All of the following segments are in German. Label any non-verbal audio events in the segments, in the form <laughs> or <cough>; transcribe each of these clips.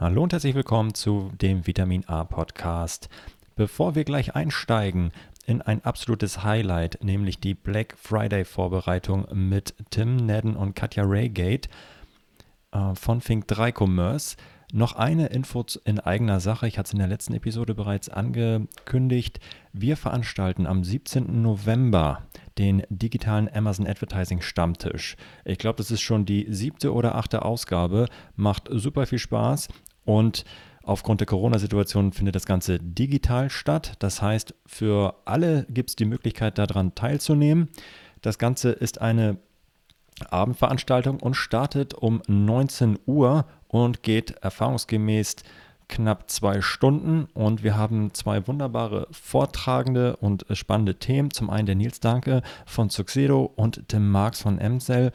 Hallo und herzlich willkommen zu dem Vitamin A Podcast. Bevor wir gleich einsteigen in ein absolutes Highlight, nämlich die Black Friday Vorbereitung mit Tim Nedden und Katja Raygate äh, von Fink 3 Commerce, noch eine Info in eigener Sache. Ich hatte es in der letzten Episode bereits angekündigt. Wir veranstalten am 17. November den digitalen Amazon Advertising Stammtisch. Ich glaube, das ist schon die siebte oder achte Ausgabe. Macht super viel Spaß und Aufgrund der Corona-Situation findet das Ganze digital statt. Das heißt, für alle gibt es die Möglichkeit, daran teilzunehmen. Das Ganze ist eine Abendveranstaltung und startet um 19 Uhr und geht erfahrungsgemäß knapp zwei Stunden und wir haben zwei wunderbare Vortragende und spannende Themen. Zum einen der Nils Danke von Suxedo und Tim Marx von Emsel.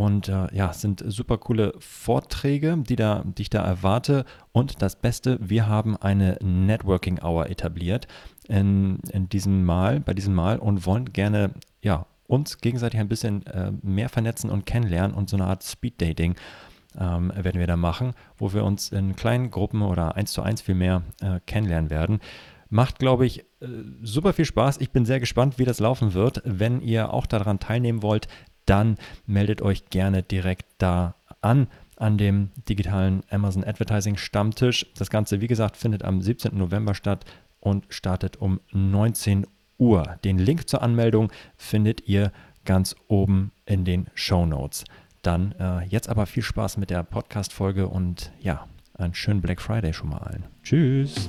Und äh, ja, sind super coole Vorträge, die, da, die ich da erwarte. Und das Beste, wir haben eine Networking Hour etabliert in, in diesem Mal, bei diesem Mal und wollen gerne ja, uns gegenseitig ein bisschen äh, mehr vernetzen und kennenlernen und so eine Art Speed Dating ähm, werden wir da machen, wo wir uns in kleinen Gruppen oder eins zu eins viel mehr äh, kennenlernen werden. Macht, glaube ich, äh, super viel Spaß. Ich bin sehr gespannt, wie das laufen wird. Wenn ihr auch daran teilnehmen wollt, dann meldet euch gerne direkt da an an dem digitalen Amazon Advertising Stammtisch. Das Ganze, wie gesagt, findet am 17. November statt und startet um 19 Uhr. Den Link zur Anmeldung findet ihr ganz oben in den Show Notes. Dann äh, jetzt aber viel Spaß mit der Podcast-Folge und ja, einen schönen Black Friday schon mal allen. Tschüss.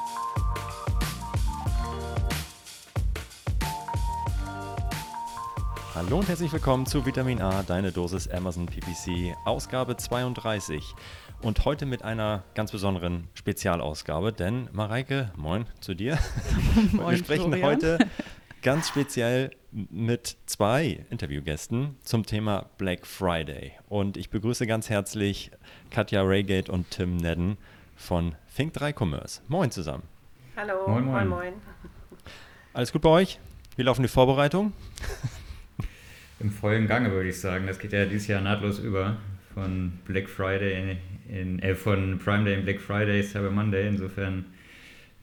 Hallo und herzlich willkommen zu Vitamin A, deine Dosis Amazon PPC, Ausgabe 32. Und heute mit einer ganz besonderen Spezialausgabe, denn Mareike, moin zu dir. <laughs> moin, Wir sprechen Florian. heute ganz speziell mit zwei Interviewgästen zum Thema Black Friday. Und ich begrüße ganz herzlich Katja Raygate und Tim Nedden von Think 3 Commerce. Moin zusammen. Hallo, moin, moin. moin, moin. Alles gut bei euch? Wie laufen die Vorbereitungen? <laughs> Im vollen Gange, würde ich sagen. Das geht ja dieses Jahr nahtlos über. Von Black Friday in, äh, von Prime Day in Black Friday, Cyber Monday. Insofern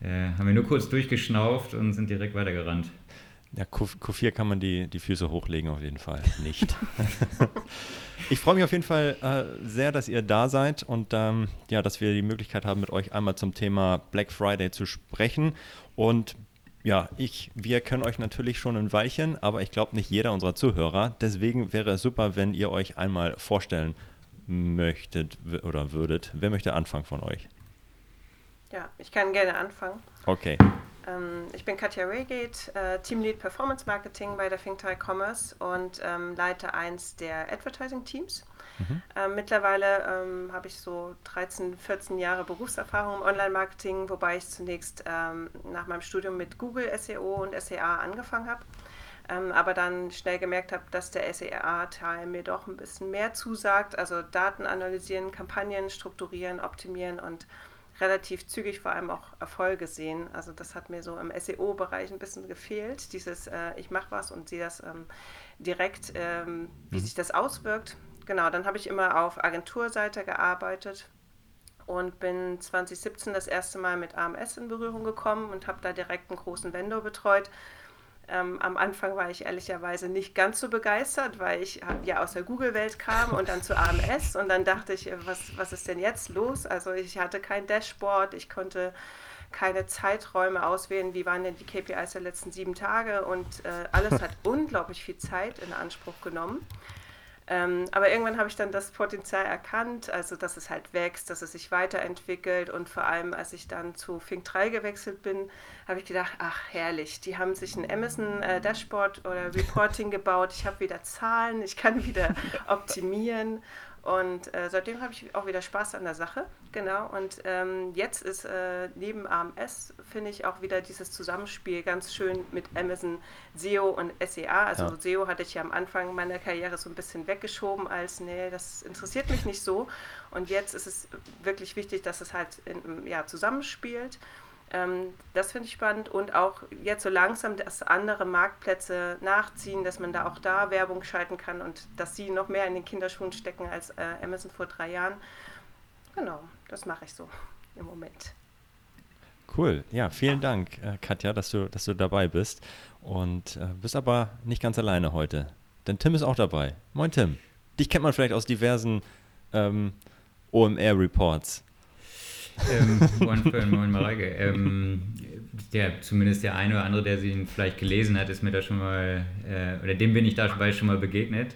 äh, haben wir nur kurz durchgeschnauft und sind direkt weitergerannt. Ja, Q4 kann man die, die Füße hochlegen, auf jeden Fall nicht. <laughs> ich freue mich auf jeden Fall äh, sehr, dass ihr da seid und ähm, ja, dass wir die Möglichkeit haben, mit euch einmal zum Thema Black Friday zu sprechen. Und ja, ich, wir können euch natürlich schon ein Weilchen, aber ich glaube nicht jeder unserer Zuhörer. Deswegen wäre es super, wenn ihr euch einmal vorstellen möchtet oder würdet. Wer möchte anfangen von euch? Ja, ich kann gerne anfangen. Okay. Ähm, ich bin Katja Raygate, äh, Teamlead Performance Marketing bei der ThinkTie Commerce und ähm, leite eins der Advertising Teams. Mhm. Ähm, mittlerweile ähm, habe ich so 13, 14 Jahre Berufserfahrung im Online-Marketing, wobei ich zunächst ähm, nach meinem Studium mit Google SEO und SEA angefangen habe. Ähm, aber dann schnell gemerkt habe, dass der SEA-Teil mir doch ein bisschen mehr zusagt. Also Daten analysieren, Kampagnen strukturieren, optimieren und relativ zügig vor allem auch Erfolge sehen. Also das hat mir so im SEO-Bereich ein bisschen gefehlt, dieses äh, ich mache was und sehe das ähm, direkt, ähm, wie mhm. sich das auswirkt. Genau, dann habe ich immer auf Agenturseite gearbeitet und bin 2017 das erste Mal mit AMS in Berührung gekommen und habe da direkt einen großen Vendor betreut ähm, am Anfang war ich ehrlicherweise nicht ganz so begeistert, weil ich ja aus der Google-Welt kam und dann zu AMS und dann dachte ich, was, was ist denn jetzt los? Also ich hatte kein Dashboard, ich konnte keine Zeiträume auswählen, wie waren denn die KPIs der letzten sieben Tage und äh, alles <laughs> hat unglaublich viel Zeit in Anspruch genommen. Ähm, aber irgendwann habe ich dann das Potenzial erkannt, also dass es halt wächst, dass es sich weiterentwickelt. Und vor allem, als ich dann zu Fink 3 gewechselt bin, habe ich gedacht, ach herrlich, die haben sich ein Amazon äh, Dashboard oder Reporting gebaut, ich habe wieder Zahlen, ich kann wieder <laughs> optimieren Und äh, seitdem habe ich auch wieder Spaß an der Sache. Genau. Und ähm, jetzt ist äh, neben AMS, finde ich, auch wieder dieses Zusammenspiel ganz schön mit Amazon SEO und SEA. Also ja. SEO hatte ich ja am Anfang meiner Karriere so ein bisschen weggeschoben als, nee, das interessiert mich nicht so. Und jetzt ist es wirklich wichtig, dass es halt in, ja, zusammenspielt. Ähm, das finde ich spannend und auch jetzt so langsam, dass andere Marktplätze nachziehen, dass man da auch da Werbung schalten kann und dass sie noch mehr in den Kinderschuhen stecken als äh, Amazon vor drei Jahren. Genau, das mache ich so im Moment. Cool, ja, vielen Dank, äh, Katja, dass du, dass du dabei bist und äh, bist aber nicht ganz alleine heute, denn Tim ist auch dabei. Moin Tim, dich kennt man vielleicht aus diversen ähm, OMR-Reports ähm, moin, moin Mareike. Ähm, der, zumindest der eine oder andere, der sie vielleicht gelesen hat, ist mir da schon mal, äh, oder dem bin ich dabei schon mal begegnet.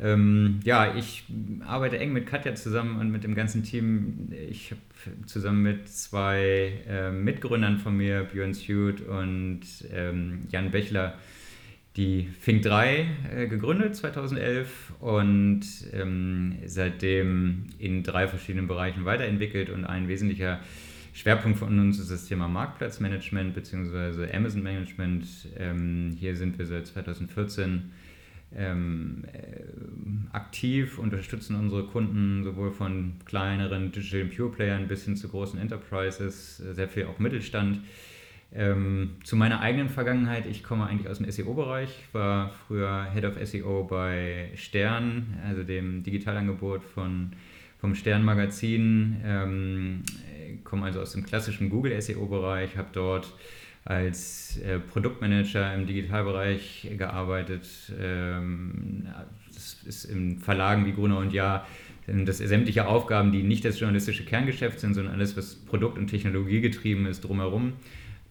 Ähm, ja, ich arbeite eng mit Katja zusammen und mit dem ganzen Team. Ich habe zusammen mit zwei äh, Mitgründern von mir, Björn Suit und ähm, Jan Bechler, die Fink 3 äh, gegründet 2011 und ähm, seitdem in drei verschiedenen Bereichen weiterentwickelt und ein wesentlicher Schwerpunkt von uns ist das Thema Marktplatzmanagement bzw. Amazon Management. Ähm, hier sind wir seit 2014 ähm, äh, aktiv, unterstützen unsere Kunden sowohl von kleineren Digital Pure Playern bis hin zu großen Enterprises, sehr viel auch Mittelstand ähm, zu meiner eigenen Vergangenheit, ich komme eigentlich aus dem SEO-Bereich, war früher Head of SEO bei Stern, also dem Digitalangebot von, vom Stern-Magazin, ähm, komme also aus dem klassischen Google-SEO-Bereich, habe dort als äh, Produktmanager im Digitalbereich gearbeitet. Ähm, das ist in Verlagen wie Gruner und Jahr das sämtliche Aufgaben, die nicht das journalistische Kerngeschäft sind, sondern alles, was Produkt- und Technologie getrieben ist, drumherum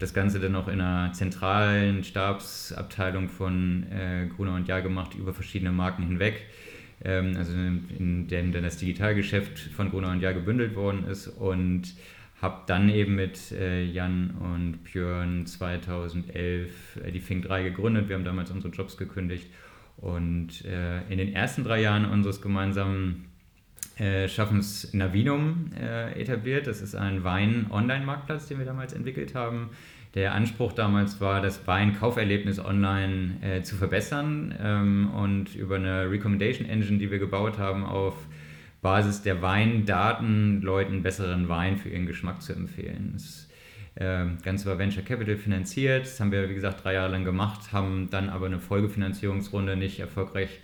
das Ganze dann noch in einer zentralen Stabsabteilung von äh, Gruner und Jahr gemacht, über verschiedene Marken hinweg. Ähm, also in dem dann das Digitalgeschäft von Gruner und Jahr gebündelt worden ist und habe dann eben mit äh, Jan und Björn 2011 äh, die Fink 3 gegründet. Wir haben damals unsere Jobs gekündigt und äh, in den ersten drei Jahren unseres gemeinsamen äh, Schaffens Navinum äh, etabliert. Das ist ein Wein-Online-Marktplatz, den wir damals entwickelt haben. Der Anspruch damals war, das Weinkauferlebnis online äh, zu verbessern ähm, und über eine Recommendation Engine, die wir gebaut haben, auf Basis der Weindaten Leuten besseren Wein für ihren Geschmack zu empfehlen. Das äh, Ganze war Venture Capital finanziert. Das haben wir, wie gesagt, drei Jahre lang gemacht, haben dann aber eine Folgefinanzierungsrunde nicht erfolgreich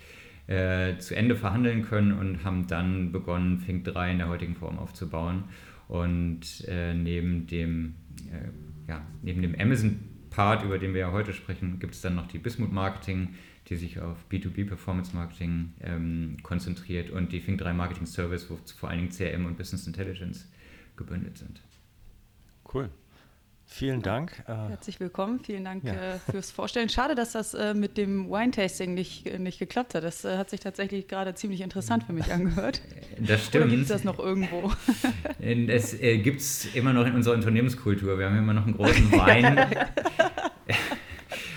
äh, zu Ende verhandeln können und haben dann begonnen, Fink 3 in der heutigen Form aufzubauen. Und äh, neben dem, äh, ja, neben dem Amazon-Part, über den wir ja heute sprechen, gibt es dann noch die Bismuth Marketing, die sich auf B2B Performance Marketing ähm, konzentriert und die Fink 3 Marketing Service, wo vor allen Dingen CRM und Business Intelligence gebündelt sind. Cool. Vielen Dank. Äh, Herzlich willkommen. Vielen Dank ja. Äh, fürs Vorstellen. Schade, dass das äh, mit dem Wine-Tasting nicht, nicht geklappt hat. Das hat sich tatsächlich gerade ziemlich interessant für mich angehört. <laughs> Das stimmt. Oder gibt es das noch irgendwo? <laughs> Es äh, gibt es immer noch in unserer Unternehmenskultur. Wir haben immer noch einen großen <laughs> Wein.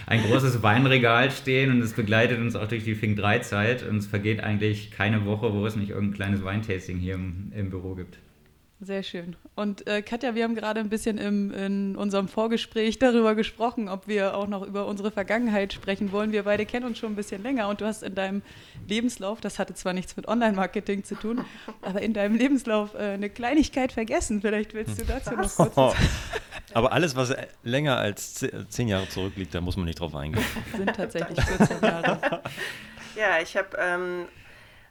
ein großes Weinregal stehen und es begleitet uns auch durch die Fink 3 Zeit und es vergeht eigentlich keine Woche, wo es nicht irgendein kleines Weintasting hier im, im Büro gibt. Sehr schön. Und äh, Katja, wir haben gerade ein bisschen im, in unserem Vorgespräch darüber gesprochen, ob wir auch noch über unsere Vergangenheit sprechen wollen. Wir beide kennen uns schon ein bisschen länger und du hast in deinem Lebenslauf, das hatte zwar nichts mit Online-Marketing zu tun, <laughs> aber in deinem Lebenslauf äh, eine Kleinigkeit vergessen. Vielleicht willst du dazu noch kurz was <laughs> Aber alles, was länger als zehn Jahre zurückliegt, da muss man nicht drauf eingehen. Sind tatsächlich 14 Jahre. <laughs> Ja, ich habe ähm,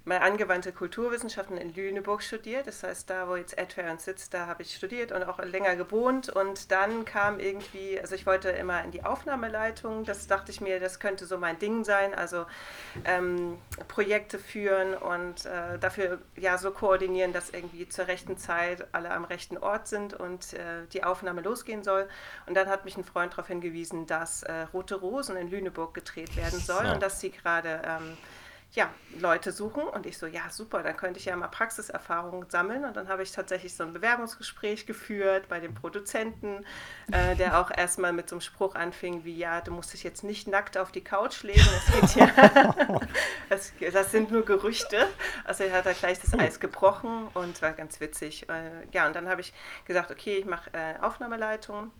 mal angewandte Kulturwissenschaften in Lüneburg studiert. Das heißt, da, wo jetzt Adference sitzt, da habe ich studiert und auch länger gewohnt. Und dann kam irgendwie, also ich wollte immer in die Aufnahmeleitung. Das dachte ich mir, das könnte so mein Ding sein. Also ähm, Projekte führen und äh, dafür ja so koordinieren, dass irgendwie zur rechten Zeit alle am rechten Ort sind und äh, die Aufnahme losgehen soll. Und dann hat mich ein Freund darauf hingewiesen, dass äh, Rote Rosen in Lüneburg gedreht werden soll ja. und dass sie gerade ähm, ja, Leute suchen. Und ich so, ja, super, dann könnte ich ja mal Praxiserfahrung sammeln. Und dann habe ich tatsächlich so ein Bewerbungsgespräch geführt bei dem Produzenten, äh, der auch <laughs> erstmal mit so einem Spruch anfing, wie, ja, du musst dich jetzt nicht nackt auf die Couch legen. Das, geht ja, <laughs> das, das sind nur Gerüchte. Also er hat da gleich das Eis gebrochen und war ganz witzig. Äh, ja, und dann habe ich gesagt, okay, ich mache äh, Aufnahmeleitung.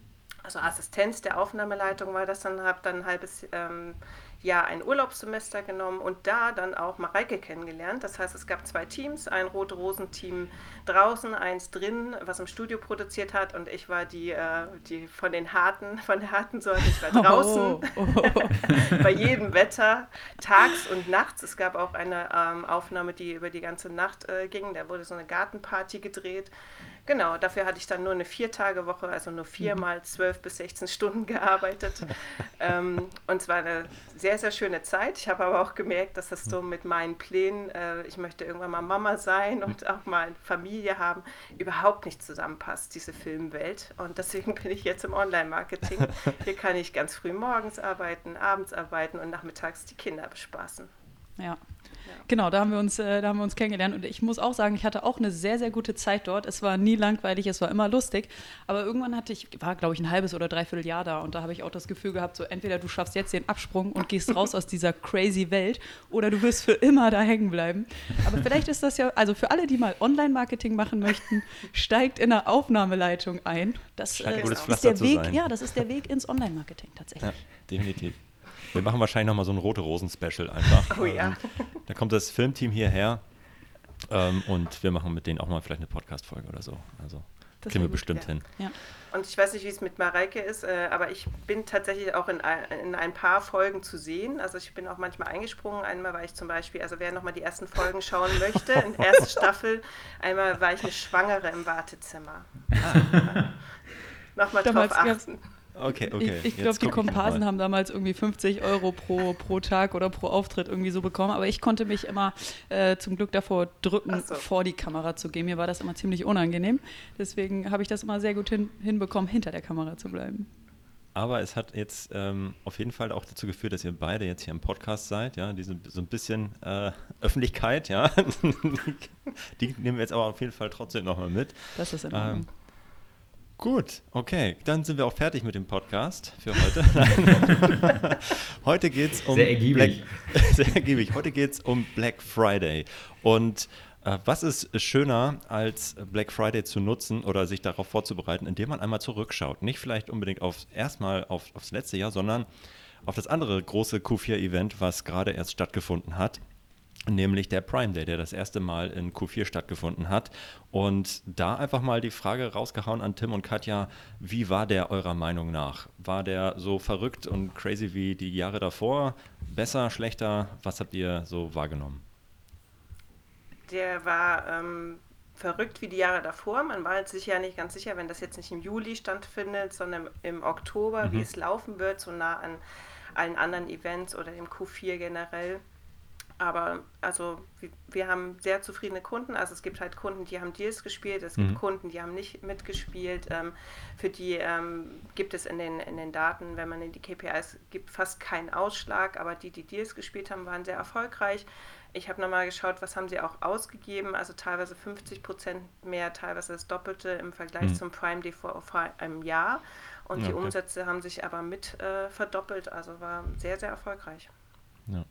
Also Assistenz der Aufnahmeleitung war das dann, habe dann ein halbes ähm, Jahr ein Urlaubssemester genommen und da dann auch Mareike kennengelernt. Das heißt, es gab zwei Teams, ein Rote-Rosen-Team draußen, eins drin, was im Studio produziert hat und ich war die, äh, die von den harten, <laughs> von der harten Sorte, ich war draußen, oh, <laughs> oh. <laughs> bei jedem Wetter, tags und nachts. Es gab auch eine ähm, Aufnahme, die über die ganze Nacht äh, ging, da wurde so eine Gartenparty gedreht. Genau, dafür hatte ich dann nur eine Vier-Tage-Woche, also nur viermal mhm. zwölf bis 16 Stunden gearbeitet. <laughs> ähm, und es war eine sehr, sehr schöne Zeit. Ich habe aber auch gemerkt, dass das so mit meinen Plänen, äh, ich möchte irgendwann mal Mama sein und auch mal Familie haben, überhaupt nicht zusammenpasst, diese Filmwelt. Und deswegen bin ich jetzt im Online-Marketing. <laughs> Hier kann ich ganz früh morgens arbeiten, abends arbeiten und nachmittags die Kinder bespaßen. Ja, Genau, da haben wir uns, äh, da haben wir uns kennengelernt. Und ich muss auch sagen, ich hatte auch eine sehr, sehr gute Zeit dort. Es war nie langweilig, es war immer lustig. Aber irgendwann hatte ich, war glaube ich ein halbes oder dreiviertel Jahr da und da habe ich auch das Gefühl gehabt, so entweder du schaffst jetzt den Absprung und gehst <laughs> raus aus dieser crazy Welt oder du wirst für immer da hängen bleiben. Aber vielleicht ist das ja, also für alle, die mal Online-Marketing machen möchten, steigt in der Aufnahmeleitung ein. Das, äh, ist der Weg, ja, das ist der Weg ins Online-Marketing tatsächlich. Ja, definitiv. Wir machen wahrscheinlich nochmal so ein Rote Rosen-Special einfach. Oh ja. Ähm, da kommt das Filmteam hierher ähm, und wir machen mit denen auch mal vielleicht eine Podcast-Folge oder so. Also das kriegen wir bestimmt hin. Ja. Und ich weiß nicht, wie es mit Mareike ist, äh, aber ich bin tatsächlich auch in ein, in ein paar Folgen zu sehen. Also ich bin auch manchmal eingesprungen. Einmal war ich zum Beispiel, also wer nochmal die ersten Folgen schauen möchte, in der ersten Staffel, einmal war ich eine Schwangere im Wartezimmer. <laughs> Ah. nochmal drauf achten. Okay, okay. Ich, ich glaube, die Komparsen haben damals irgendwie 50 Euro pro, pro Tag oder pro Auftritt irgendwie so bekommen. Aber ich konnte mich immer äh, zum Glück davor drücken, so. vor die Kamera zu gehen. Mir war das immer ziemlich unangenehm. Deswegen habe ich das immer sehr gut hin, hinbekommen, hinter der Kamera zu bleiben. Aber es hat jetzt ähm, auf jeden Fall auch dazu geführt, dass ihr beide jetzt hier im Podcast seid, ja, diese so ein bisschen äh, Öffentlichkeit, ja. <laughs> die nehmen wir jetzt aber auf jeden Fall trotzdem nochmal mit. Das ist in Ordnung. Ähm, Gut, okay. Dann sind wir auch fertig mit dem Podcast für heute. <laughs> <laughs> heute geht es um. Sehr ergiebig. Black, <laughs> sehr ergiebig. Heute geht es um Black Friday. Und äh, was ist schöner, als Black Friday zu nutzen oder sich darauf vorzubereiten, indem man einmal zurückschaut? Nicht vielleicht unbedingt auf, erstmal auf, aufs letzte Jahr, sondern auf das andere große Q4-Event, was gerade erst stattgefunden hat nämlich der Prime Day, der das erste Mal in Q4 stattgefunden hat. Und da einfach mal die Frage rausgehauen an Tim und Katja, wie war der eurer Meinung nach? War der so verrückt und crazy wie die Jahre davor? Besser, schlechter? Was habt ihr so wahrgenommen? Der war ähm, verrückt wie die Jahre davor. Man war sich ja nicht ganz sicher, wenn das jetzt nicht im Juli stattfindet, sondern im Oktober, mhm. wie es laufen wird, so nah an allen anderen Events oder dem Q4 generell. Aber also wir, haben sehr zufriedene Kunden. Also es gibt halt Kunden, die haben Deals gespielt, es gibt mhm. Kunden, die haben nicht mitgespielt. Ähm, für die ähm, gibt es in den, in den Daten, wenn man in die KPIs gibt, fast keinen Ausschlag, aber die, die Deals gespielt haben, waren sehr erfolgreich. Ich habe nochmal geschaut, was haben sie auch ausgegeben, also teilweise 50 Prozent mehr, teilweise das Doppelte im Vergleich mhm. zum Prime Day vor, vor einem Jahr. Und ja, die Umsätze haben sich aber mit äh, verdoppelt, also war sehr, sehr erfolgreich. Ja.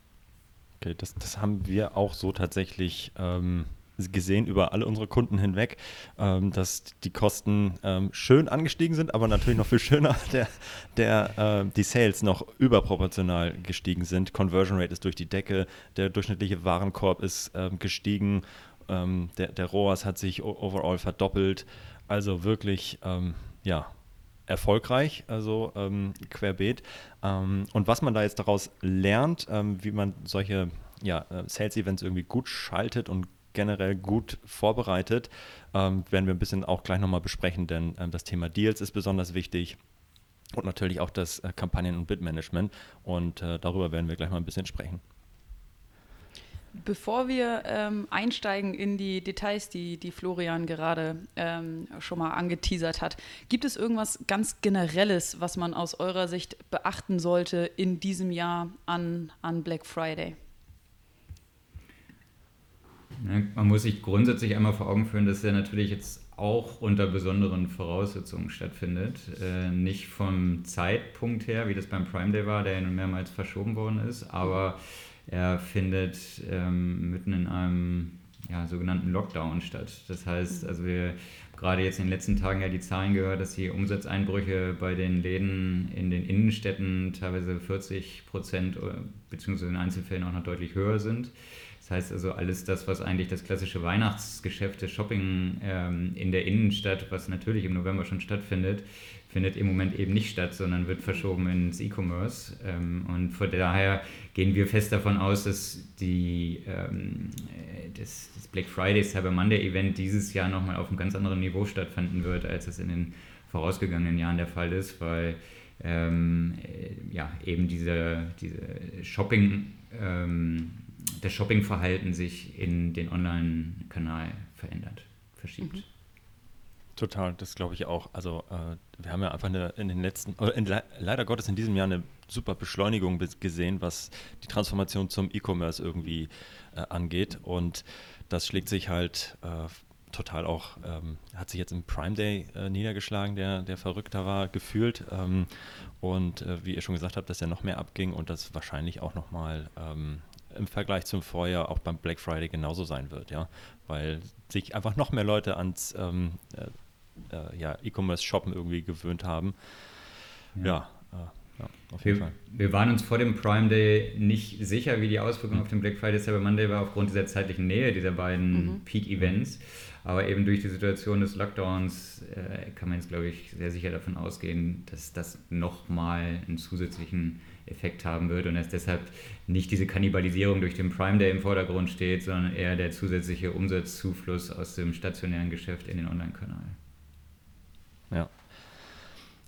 Okay, das, das haben wir auch so tatsächlich ähm, gesehen über alle unsere Kunden hinweg, ähm, dass die Kosten ähm, schön angestiegen sind, aber natürlich noch viel <laughs> schöner, der, der, äh, die Sales noch überproportional gestiegen sind. Conversion Rate ist durch die Decke, der durchschnittliche Warenkorb ist ähm, gestiegen, ähm, der, der ROAS hat sich overall verdoppelt. Also wirklich, ähm, ja, erfolgreich, also ähm, querbeet. Ähm, und was man da jetzt daraus lernt, ähm, wie man solche ja, äh, Sales-Events irgendwie gut schaltet und generell gut vorbereitet, ähm, werden wir ein bisschen auch gleich nochmal besprechen, denn ähm, das Thema Deals ist besonders wichtig. Und natürlich auch das äh, Kampagnen- und Bidmanagement. Und äh, darüber werden wir gleich mal ein bisschen sprechen. Bevor wir ähm, einsteigen in die Details, die, die Florian gerade ähm, schon mal angeteasert hat, gibt es irgendwas ganz Generelles, was man aus eurer Sicht beachten sollte in diesem Jahr an, an Black Friday? Man muss sich grundsätzlich einmal vor Augen führen, dass er natürlich jetzt auch unter besonderen Voraussetzungen stattfindet. Äh, nicht vom Zeitpunkt her, wie das beim Prime Day war, der ja nun mehrmals verschoben worden ist, aber er findet ähm, mitten in einem ja, sogenannten Lockdown statt. Das heißt, also wir gerade jetzt in den letzten Tagen ja die Zahlen gehört, dass die Umsatzeinbrüche bei den Läden in den Innenstädten teilweise 40 Prozent äh, beziehungsweise in Einzelfällen auch noch deutlich höher sind. Das heißt also, alles das, was eigentlich das klassische Weihnachtsgeschäft des Shopping ähm, in der Innenstadt, was natürlich im November schon stattfindet, findet im Moment eben nicht statt, sondern wird verschoben ins E-Commerce. Ähm, und von daher gehen wir fest davon aus, dass die, ähm, das, das, Black Friday Cyber Monday Event dieses Jahr nochmal auf einem ganz anderen Niveau stattfinden wird, als es in den vorausgegangenen Jahren der Fall ist, weil ähm, äh, ja, eben diese, diese Shopping, ähm, das Shoppingverhalten sich in den Online-Kanal verändert, verschiebt. Mhm. Total, das glaube ich auch. Also äh, wir haben ja einfach eine, in den letzten, in, leider Gottes in diesem Jahr eine super Beschleunigung gesehen, was die Transformation zum E-Commerce irgendwie äh, angeht. Und das schlägt sich halt äh, total auch, ähm, hat sich jetzt im Prime Day äh, niedergeschlagen, der, der verrückter war, gefühlt. Ähm, und äh, wie ihr schon gesagt habt, dass er noch mehr abging und das wahrscheinlich auch nochmal ähm, im Vergleich zum Vorjahr auch beim Black Friday genauso sein wird, ja. Weil sich einfach noch mehr Leute ans ähm, äh, äh, ja, E-Commerce-Shoppen irgendwie gewöhnt haben. Ja, ja, äh, ja auf jeden wir, Fall. Wir waren uns vor dem Prime Day nicht sicher, wie die Auswirkungen mhm. auf den Black Friday Cyber Monday war, aufgrund dieser zeitlichen Nähe dieser beiden mhm. Peak-Events. Aber eben durch die Situation des Lockdowns äh, kann man jetzt, glaube ich, sehr sicher davon ausgehen, dass das nochmal einen zusätzlichen Effekt haben wird und dass deshalb nicht diese Kannibalisierung durch den Prime Day im Vordergrund steht, sondern eher der zusätzliche Umsatzzufluss aus dem stationären Geschäft in den Online-Kanal. Ja.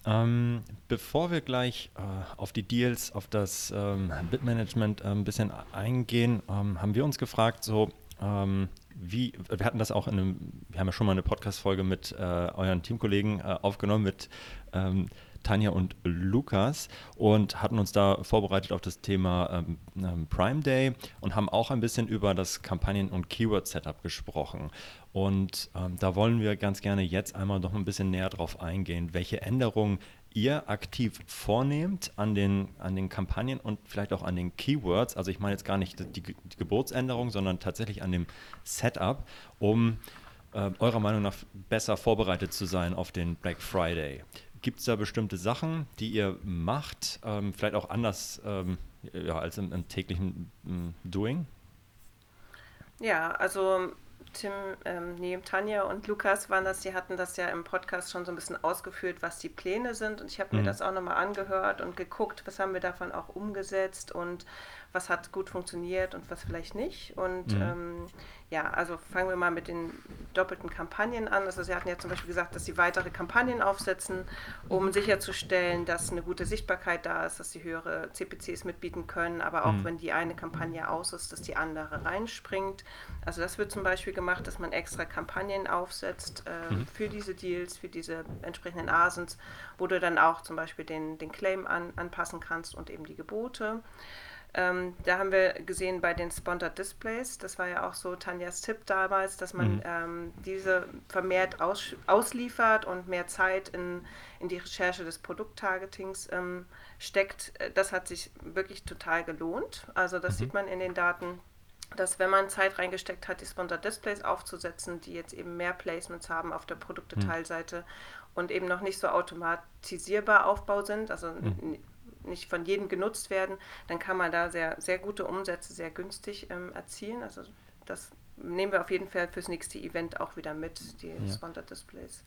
Ähm, bevor wir gleich äh, auf die Deals, auf das ähm, Bitmanagement äh, ein bisschen eingehen, ähm, haben wir uns gefragt, so ähm, wie, wir hatten das auch in einem, wir haben ja schon mal eine Podcast-Folge mit äh, euren Teamkollegen äh, aufgenommen, mit ähm, Tanja und Lukas und hatten uns da vorbereitet auf das Thema ähm, ähm, Prime Day und haben auch ein bisschen über das Kampagnen- und Keyword-Setup gesprochen. Und ähm, da wollen wir ganz gerne jetzt einmal noch ein bisschen näher drauf eingehen, welche Änderungen ihr aktiv vornehmt an den, an den Kampagnen und vielleicht auch an den Keywords. Also ich meine jetzt gar nicht die, die Geburtsänderung, sondern tatsächlich an dem Setup, um äh, eurer Meinung nach besser vorbereitet zu sein auf den Black Friday. Gibt es da bestimmte Sachen, die ihr macht, ähm, vielleicht auch anders ähm, ja, als im, im täglichen ähm, Doing? Ja, also Tim, ähm, nee, Tanja und Lukas waren das, die hatten das ja im Podcast schon so ein bisschen ausgeführt, was die Pläne sind. Und ich habe mhm. mir das auch nochmal angehört und geguckt, was haben wir davon auch umgesetzt und was hat gut funktioniert und was vielleicht nicht. Und mhm. ähm, ja, also fangen wir mal mit den doppelten Kampagnen an. Also Sie hatten ja zum Beispiel gesagt, dass Sie weitere Kampagnen aufsetzen, um sicherzustellen, dass eine gute Sichtbarkeit da ist, dass Sie höhere CPCs mitbieten können, aber auch mhm. wenn die eine Kampagne aus ist, dass die andere reinspringt. Also das wird zum Beispiel gemacht, dass man extra Kampagnen aufsetzt äh, mhm. für diese Deals, für diese entsprechenden Asens, wo du dann auch zum Beispiel den, den Claim an, anpassen kannst und eben die Gebote. Ähm, da haben wir gesehen bei den Sponsored Displays, das war ja auch so Tanjas Tipp damals, dass man mhm. ähm, diese vermehrt aus, ausliefert und mehr Zeit in, in die Recherche des Produkttargetings ähm, steckt. Äh, das hat sich wirklich total gelohnt. Also das mhm. sieht man in den Daten, dass wenn man Zeit reingesteckt hat, die Sponsored Displays aufzusetzen, die jetzt eben mehr Placements haben auf der Produktdetailseite mhm. und eben noch nicht so automatisierbar Aufbau sind, also mhm nicht von jedem genutzt werden, dann kann man da sehr, sehr gute Umsätze sehr günstig ähm, erzielen. Also das nehmen wir auf jeden Fall fürs nächste Event auch wieder mit, die ja. Sponsored Displays.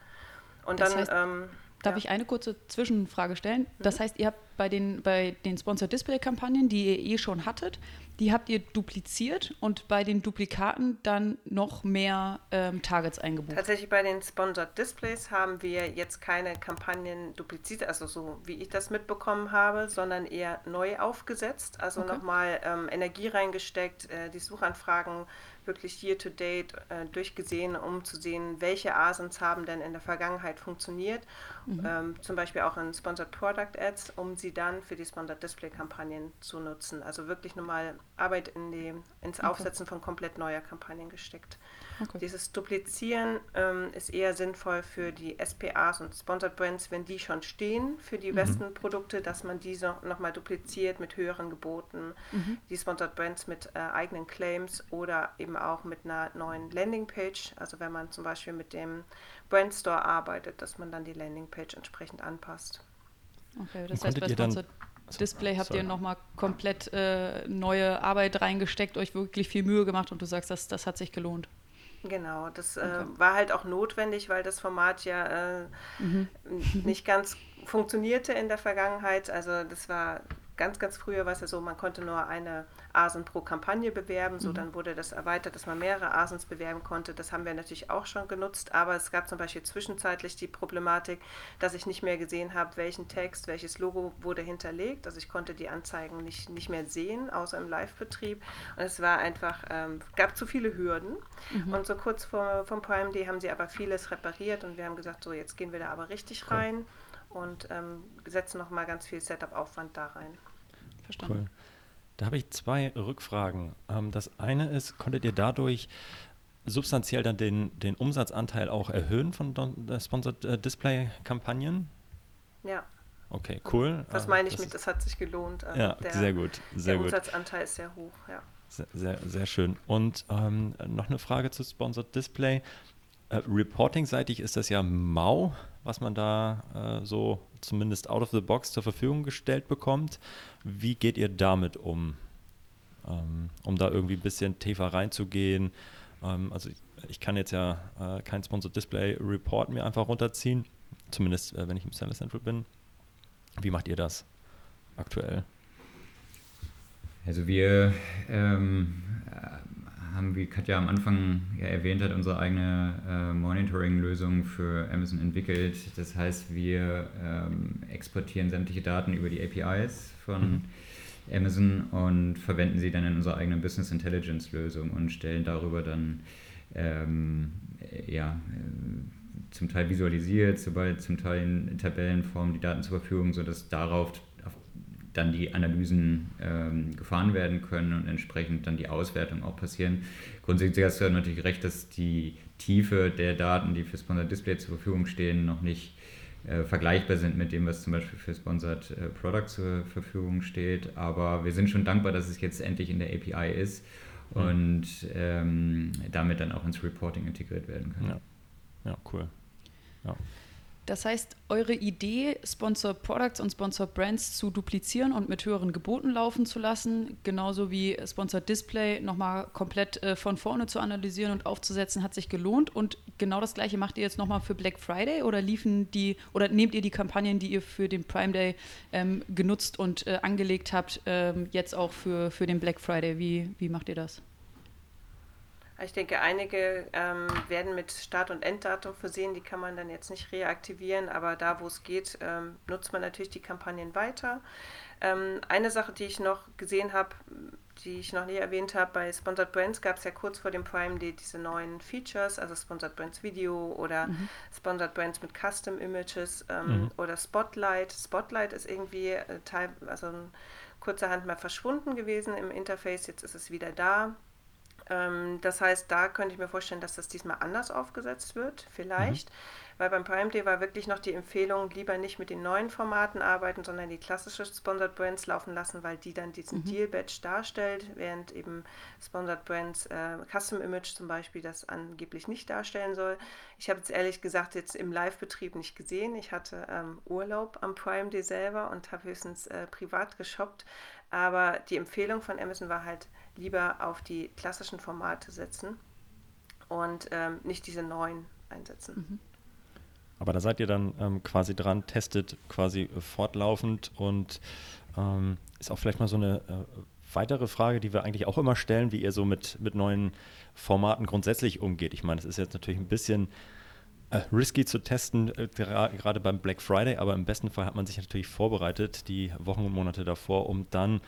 Und das dann heißt, ähm, Darf ja. ich eine kurze Zwischenfrage stellen? Das mhm. heißt, ihr habt bei den, bei den Sponsored Display Kampagnen, die ihr eh schon hattet, die habt ihr dupliziert und bei den Duplikaten dann noch mehr ähm, Targets eingebucht. Tatsächlich bei den Sponsored Displays haben wir jetzt keine Kampagnen dupliziert, also so wie ich das mitbekommen habe, sondern eher neu aufgesetzt, also okay. nochmal ähm, Energie reingesteckt, äh, die Suchanfragen wirklich year-to-date äh, durchgesehen, um zu sehen, welche ASINs haben denn in der Vergangenheit funktioniert. Mhm. Ähm, zum Beispiel auch in Sponsored Product Ads, um sie dann für die Sponsored Display Kampagnen zu nutzen. Also wirklich nochmal Arbeit in die, ins Okay. Aufsetzen von komplett neuer Kampagnen gesteckt. Okay. Dieses Duplizieren ähm, ist eher sinnvoll für die SPAs und Sponsored Brands, wenn die schon stehen für die besten Produkte, dass man diese nochmal dupliziert mit höheren Geboten, Mhm. die Sponsored Brands mit äh, eigenen Claims oder eben auch mit einer neuen Landingpage. Also wenn man zum Beispiel mit dem Brand Store arbeitet, dass man dann die Landingpage entsprechend anpasst. Okay, das Und heißt, bei konntet ihr dann- Sponsored Display habt ihr nochmal komplett äh, neue Arbeit reingesteckt, euch wirklich viel Mühe gemacht und du sagst, das, das hat sich gelohnt. Genau, das Okay. äh, war halt auch notwendig, weil das Format ja äh, Mhm. nicht ganz funktionierte in der Vergangenheit. Also das war ganz, ganz früher war es ja so, man konnte nur eine ASIN pro Kampagne bewerben. So, Mhm. dann wurde das erweitert, dass man mehrere ASINs bewerben konnte. Das haben wir natürlich auch schon genutzt, aber es gab zum Beispiel zwischenzeitlich die Problematik, dass ich nicht mehr gesehen habe, welchen Text, welches Logo wurde hinterlegt. Also ich konnte die Anzeigen nicht, nicht mehr sehen, außer im Live-Betrieb. Und es war einfach, ähm, gab zu viele Hürden. Mhm. Und so kurz vor vom Prime Day haben sie aber vieles repariert und wir haben gesagt, so jetzt gehen wir da aber richtig Cool. Und ähm, setzen nochmal ganz viel Setup-Aufwand da rein. Verstanden. Cool. Da habe ich zwei Rückfragen. Ähm, das eine ist, konntet ihr dadurch substanziell dann den, den Umsatzanteil auch erhöhen von Don, äh, Sponsored äh, Display Kampagnen? Ja, Okay, cool. das Äh, meine ich das mit, das hat sich gelohnt. Ähm, Ja, der, sehr gut, sehr der gut. Umsatzanteil ist sehr hoch, ja. Sehr, sehr, sehr schön. Und ähm, noch eine Frage zu Sponsored Display. Äh, Reporting-seitig ist das ja mau, was man da äh, so zumindest out of the box zur Verfügung gestellt bekommt. Wie geht ihr damit um? Ähm, um da irgendwie ein bisschen tiefer reinzugehen. Ähm, also ich, ich kann jetzt ja äh, kein Sponsored Display Report mir einfach runterziehen, zumindest äh, wenn ich im Seller Central bin. Wie macht ihr das aktuell? Also wir ähm, äh, haben, wie Katja am Anfang ja erwähnt hat, unsere eigene äh, Monitoring-Lösung für Amazon entwickelt. Das heißt, wir ähm, exportieren sämtliche Daten über die APIs von Amazon und verwenden sie dann in unserer eigenen Business Intelligence-Lösung und stellen darüber dann ähm, äh, ja, äh, zum Teil visualisiert, sobald zum Teil in Tabellenform die Daten zur Verfügung, sodass darauf auf dann die Analysen ähm, gefahren werden können und entsprechend dann die Auswertung auch passieren. Grundsätzlich hast du natürlich recht, dass die Tiefe der Daten, die für Sponsored Display zur Verfügung stehen, noch nicht äh, vergleichbar sind mit dem, was zum Beispiel für Sponsored äh, Product zur Verfügung steht. Aber wir sind schon dankbar, dass es jetzt endlich in der API ist und ähm, damit dann auch ins Reporting integriert werden kann. Ja, ja cool. Ja. Das heißt, eure Idee, Sponsor Products und Sponsor Brands zu duplizieren und mit höheren Geboten laufen zu lassen, genauso wie Sponsor Display nochmal komplett äh, von vorne zu analysieren und aufzusetzen, hat sich gelohnt. Und genau das gleiche macht ihr jetzt nochmal für Black Friday oder liefen die oder nehmt ihr die Kampagnen, die ihr für den Prime Day ähm, genutzt und äh, angelegt habt, ähm, jetzt auch für, für den Black Friday? Wie, wie macht ihr das? Ich denke, einige ähm, werden mit Start- und Enddatum versehen, die kann man dann jetzt nicht reaktivieren, aber da, wo es geht, ähm, nutzt man natürlich die Kampagnen weiter. Ähm, eine Sache, die ich noch gesehen habe, die ich noch nie erwähnt habe, bei Sponsored Brands gab es ja kurz vor dem Prime Day diese neuen Features, also Sponsored Brands Video oder Sponsored Brands mit Custom Images ähm, Mhm. oder Spotlight. Spotlight ist irgendwie äh, teil, also kurzerhand mal verschwunden gewesen im Interface, jetzt ist es wieder da. Ähm, das heißt, da könnte ich mir vorstellen, dass das diesmal anders aufgesetzt wird, vielleicht. Weil beim Prime Day war wirklich noch die Empfehlung, lieber nicht mit den neuen Formaten arbeiten, sondern die klassische Sponsored Brands laufen lassen, weil die dann diesen Deal Badge darstellt, während eben Sponsored Brands äh, Custom Image zum Beispiel das angeblich nicht darstellen soll. Ich habe es ehrlich gesagt jetzt im Live-Betrieb nicht gesehen. Ich hatte ähm, Urlaub am Prime Day selber und habe höchstens äh, privat geshoppt. Aber die Empfehlung von Amazon war halt, lieber auf die klassischen Formate setzen und ähm, nicht diese neuen einsetzen. Aber da seid ihr dann ähm, quasi dran, testet quasi äh, fortlaufend und ähm, ist auch vielleicht mal so eine äh, weitere Frage, die wir eigentlich auch immer stellen, wie ihr so mit, mit neuen Formaten grundsätzlich umgeht. Ich meine, es ist jetzt natürlich ein bisschen äh, risky zu testen, äh, gerade beim Black Friday, aber im besten Fall hat man sich natürlich vorbereitet, die Wochen und Monate davor, um dann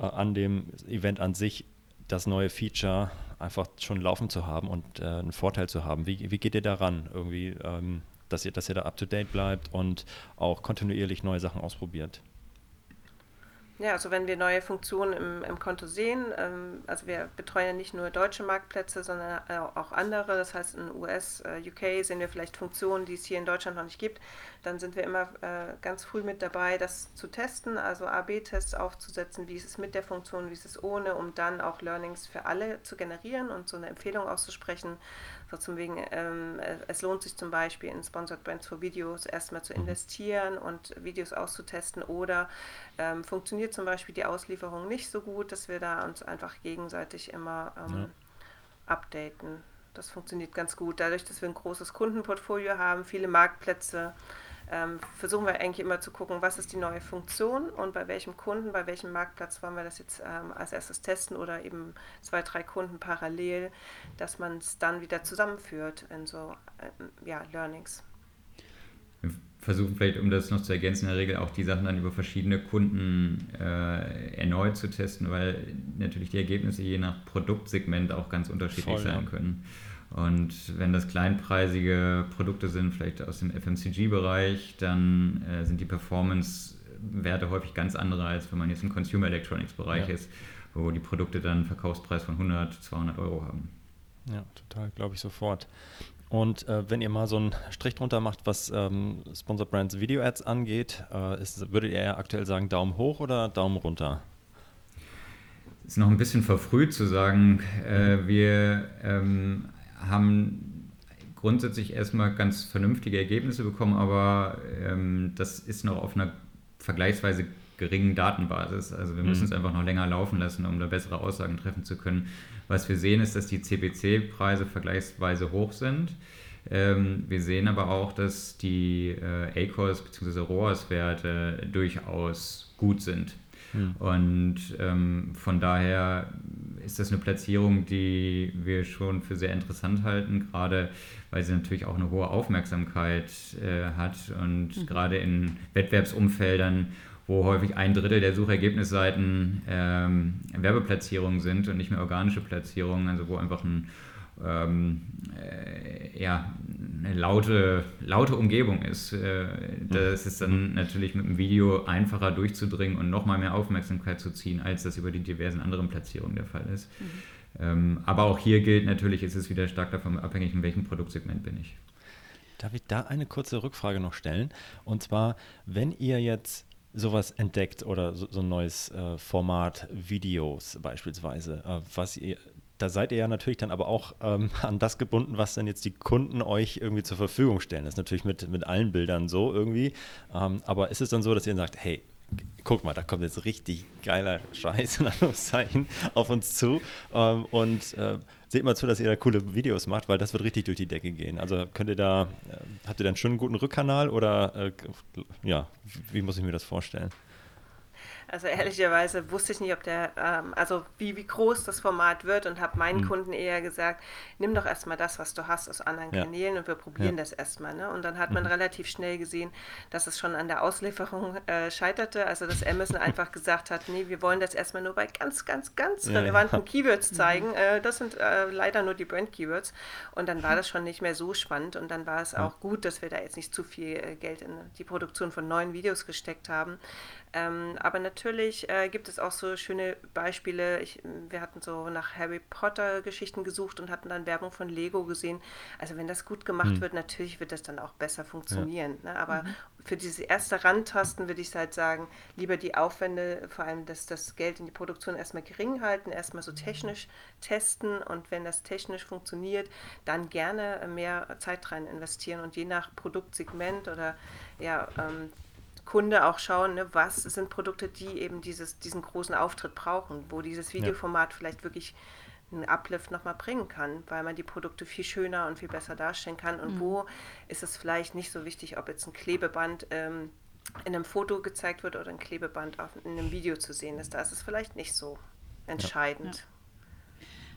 äh, an dem Event an sich das neue Feature einfach schon laufen zu haben und äh, einen Vorteil zu haben. Wie, wie geht ihr daran? Irgendwie, ähm, dass ihr, dass ihr da up to date bleibt und auch kontinuierlich neue Sachen ausprobiert. Ja, also wenn wir neue Funktionen im, im Konto sehen, ähm, also wir betreuen ja nicht nur deutsche Marktplätze, sondern äh, auch andere. Das heißt, in US, äh, UK sehen wir vielleicht Funktionen, die es hier in Deutschland noch nicht gibt. Dann sind wir immer äh, ganz früh mit dabei, das zu testen, also A-B-Tests aufzusetzen, wie ist es mit der Funktion, wie ist es ohne, um dann auch Learnings für alle zu generieren und so eine Empfehlung auszusprechen. So zum wegen, ähm, es lohnt sich zum Beispiel in Sponsored Brands for Videos erstmal zu mhm. investieren und Videos auszutesten oder ähm, funktioniert zum Beispiel die Auslieferung nicht so gut, dass wir da uns einfach gegenseitig immer ähm, ja. updaten. Das funktioniert ganz gut. Dadurch, dass wir ein großes Kundenportfolio haben, viele Marktplätze, ähm, versuchen wir eigentlich immer zu gucken, was ist die neue Funktion und bei welchem Kunden, bei welchem Marktplatz wollen wir das jetzt ähm, als erstes testen oder eben zwei, drei Kunden parallel, dass man es dann wieder zusammenführt in so äh, ja, Learnings. Wir versuchen vielleicht, um das noch zu ergänzen, in der Regel auch die Sachen dann über verschiedene Kunden äh, erneut zu testen, weil natürlich die Ergebnisse je nach Produktsegment auch ganz unterschiedlich Voll, sein ja. können. Und wenn das kleinpreisige Produkte sind, vielleicht aus dem FMCG-Bereich, dann äh, sind die Performance-Werte häufig ganz andere, als wenn man jetzt im Consumer Electronics-Bereich ja. ist, wo die Produkte dann einen Verkaufspreis von 100, 200 Euro haben. Ja, total, glaube ich sofort. Und äh, wenn ihr mal so einen Strich drunter macht, was ähm, Sponsor Brands Video Ads angeht, äh, ist, würdet ihr ja aktuell sagen Daumen hoch oder Daumen runter? ist noch ein bisschen verfrüht zu sagen. Äh, wir ähm, haben grundsätzlich erstmal ganz vernünftige Ergebnisse bekommen, aber ähm, das ist noch auf einer vergleichsweise geringen Datenbasis. Also wir müssen mhm. es einfach noch länger laufen lassen, um da bessere Aussagen treffen zu können. Was wir sehen, ist, dass die CPC-Preise vergleichsweise hoch sind. Ähm, wir sehen aber auch, dass die äh, ACOS bzw. ROAS-Werte durchaus gut sind. Mhm. Und ähm, von daher ist das eine Platzierung, die wir schon für sehr interessant halten, gerade weil sie natürlich auch eine hohe Aufmerksamkeit äh, hat und mhm. gerade in Wettbewerbsumfeldern, wo häufig ein Drittel der Suchergebnisseiten ähm, Werbeplatzierungen sind und nicht mehr organische Platzierungen, also wo einfach ein ähm, äh, ja, eine laute, laute Umgebung ist. Äh, das ist dann natürlich mit dem Video einfacher durchzudringen und nochmal mehr Aufmerksamkeit zu ziehen, als das über die diversen anderen Platzierungen der Fall ist. Mhm. Ähm, aber auch hier gilt natürlich, ist es wieder stark davon abhängig, in welchem Produktsegment bin ich. Darf ich da eine kurze Rückfrage noch stellen? Und zwar, wenn ihr jetzt sowas entdeckt oder so, so ein neues äh, Format Videos beispielsweise, äh, was ihr da seid ihr ja natürlich dann aber auch ähm, <laughs> an das gebunden, was dann jetzt die Kunden euch irgendwie zur Verfügung stellen. Das ist natürlich mit, mit allen Bildern so irgendwie. Ähm, aber ist es dann so, dass ihr dann sagt, hey, guck mal, da kommt jetzt richtig geiler Scheiß <laughs> auf uns zu ähm, und äh, seht mal zu, dass ihr da coole Videos macht, weil das wird richtig durch die Decke gehen. Also könnt ihr da, äh, habt ihr dann schon einen guten Rückkanal oder äh, ja, wie muss ich mir das vorstellen? Also ehrlicherweise wusste ich nicht, ob der, ähm, also wie, wie groß das Format wird und habe meinen mhm. Kunden eher gesagt, nimm doch erstmal das, was du hast aus anderen ja. Kanälen und wir probieren ja. das erstmal. Ne? Und dann hat man mhm. relativ schnell gesehen, dass es schon an der Auslieferung äh, scheiterte. Also dass Amazon <laughs> einfach gesagt hat, nee, wir wollen das erstmal nur bei ganz, ganz, ganz ja, relevanten Keywords mhm. zeigen. Äh, das sind äh, leider nur die Brand-Keywords. Und dann war das schon nicht mehr so spannend und dann war es auch gut, dass wir da jetzt nicht zu viel äh, Geld in die Produktion von neuen Videos gesteckt haben. Ähm, aber natürlich äh, gibt es auch so schöne Beispiele. Ich, wir hatten so nach Harry Potter Geschichten gesucht und hatten dann Werbung von Lego gesehen. Also wenn das gut gemacht mhm. wird, natürlich wird das dann auch besser funktionieren. Ja. Ne? Aber mhm. für diese erste Randtasten würde ich halt sagen, lieber die Aufwände, vor allem das, das Geld in die Produktion erstmal gering halten, erstmal so technisch testen und wenn das technisch funktioniert, dann gerne mehr Zeit rein investieren und je nach Produktsegment oder ja, ähm, Kunde auch schauen, ne, was sind Produkte, die eben dieses, diesen großen Auftritt brauchen, wo dieses Videoformat ja. vielleicht wirklich einen Uplift nochmal bringen kann, weil man die Produkte viel schöner und viel besser darstellen kann. Und mhm. wo ist es vielleicht nicht so wichtig, ob jetzt ein Klebeband ähm, in einem Foto gezeigt wird oder ein Klebeband auf, in einem Video zu sehen ist. Da ist es vielleicht nicht so entscheidend.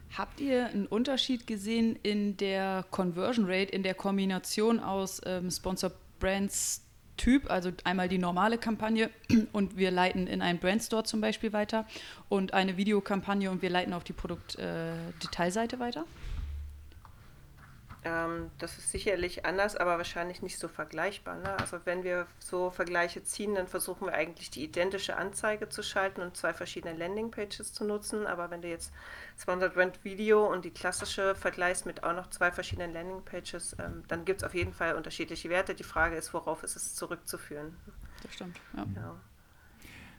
Ja. Habt ihr einen Unterschied gesehen in der Conversion Rate, in der Kombination aus ähm, Sponsor Brands Typ, also einmal die normale Kampagne <clears throat> und wir leiten in einen Brandstore zum Beispiel weiter und eine Videokampagne und wir leiten auf die Produktdetailseite äh, weiter? Ähm, das ist sicherlich anders, aber wahrscheinlich nicht so vergleichbar. Ne? Also wenn wir so Vergleiche ziehen, dann versuchen wir eigentlich die identische Anzeige zu schalten und zwei verschiedene Landingpages zu nutzen. Aber wenn du jetzt 200 Rent Video und die klassische vergleichst mit auch noch zwei verschiedenen Landingpages, ähm, dann gibt es auf jeden Fall unterschiedliche Werte. Die Frage ist, worauf ist es zurückzuführen? Das stimmt, ja. ja.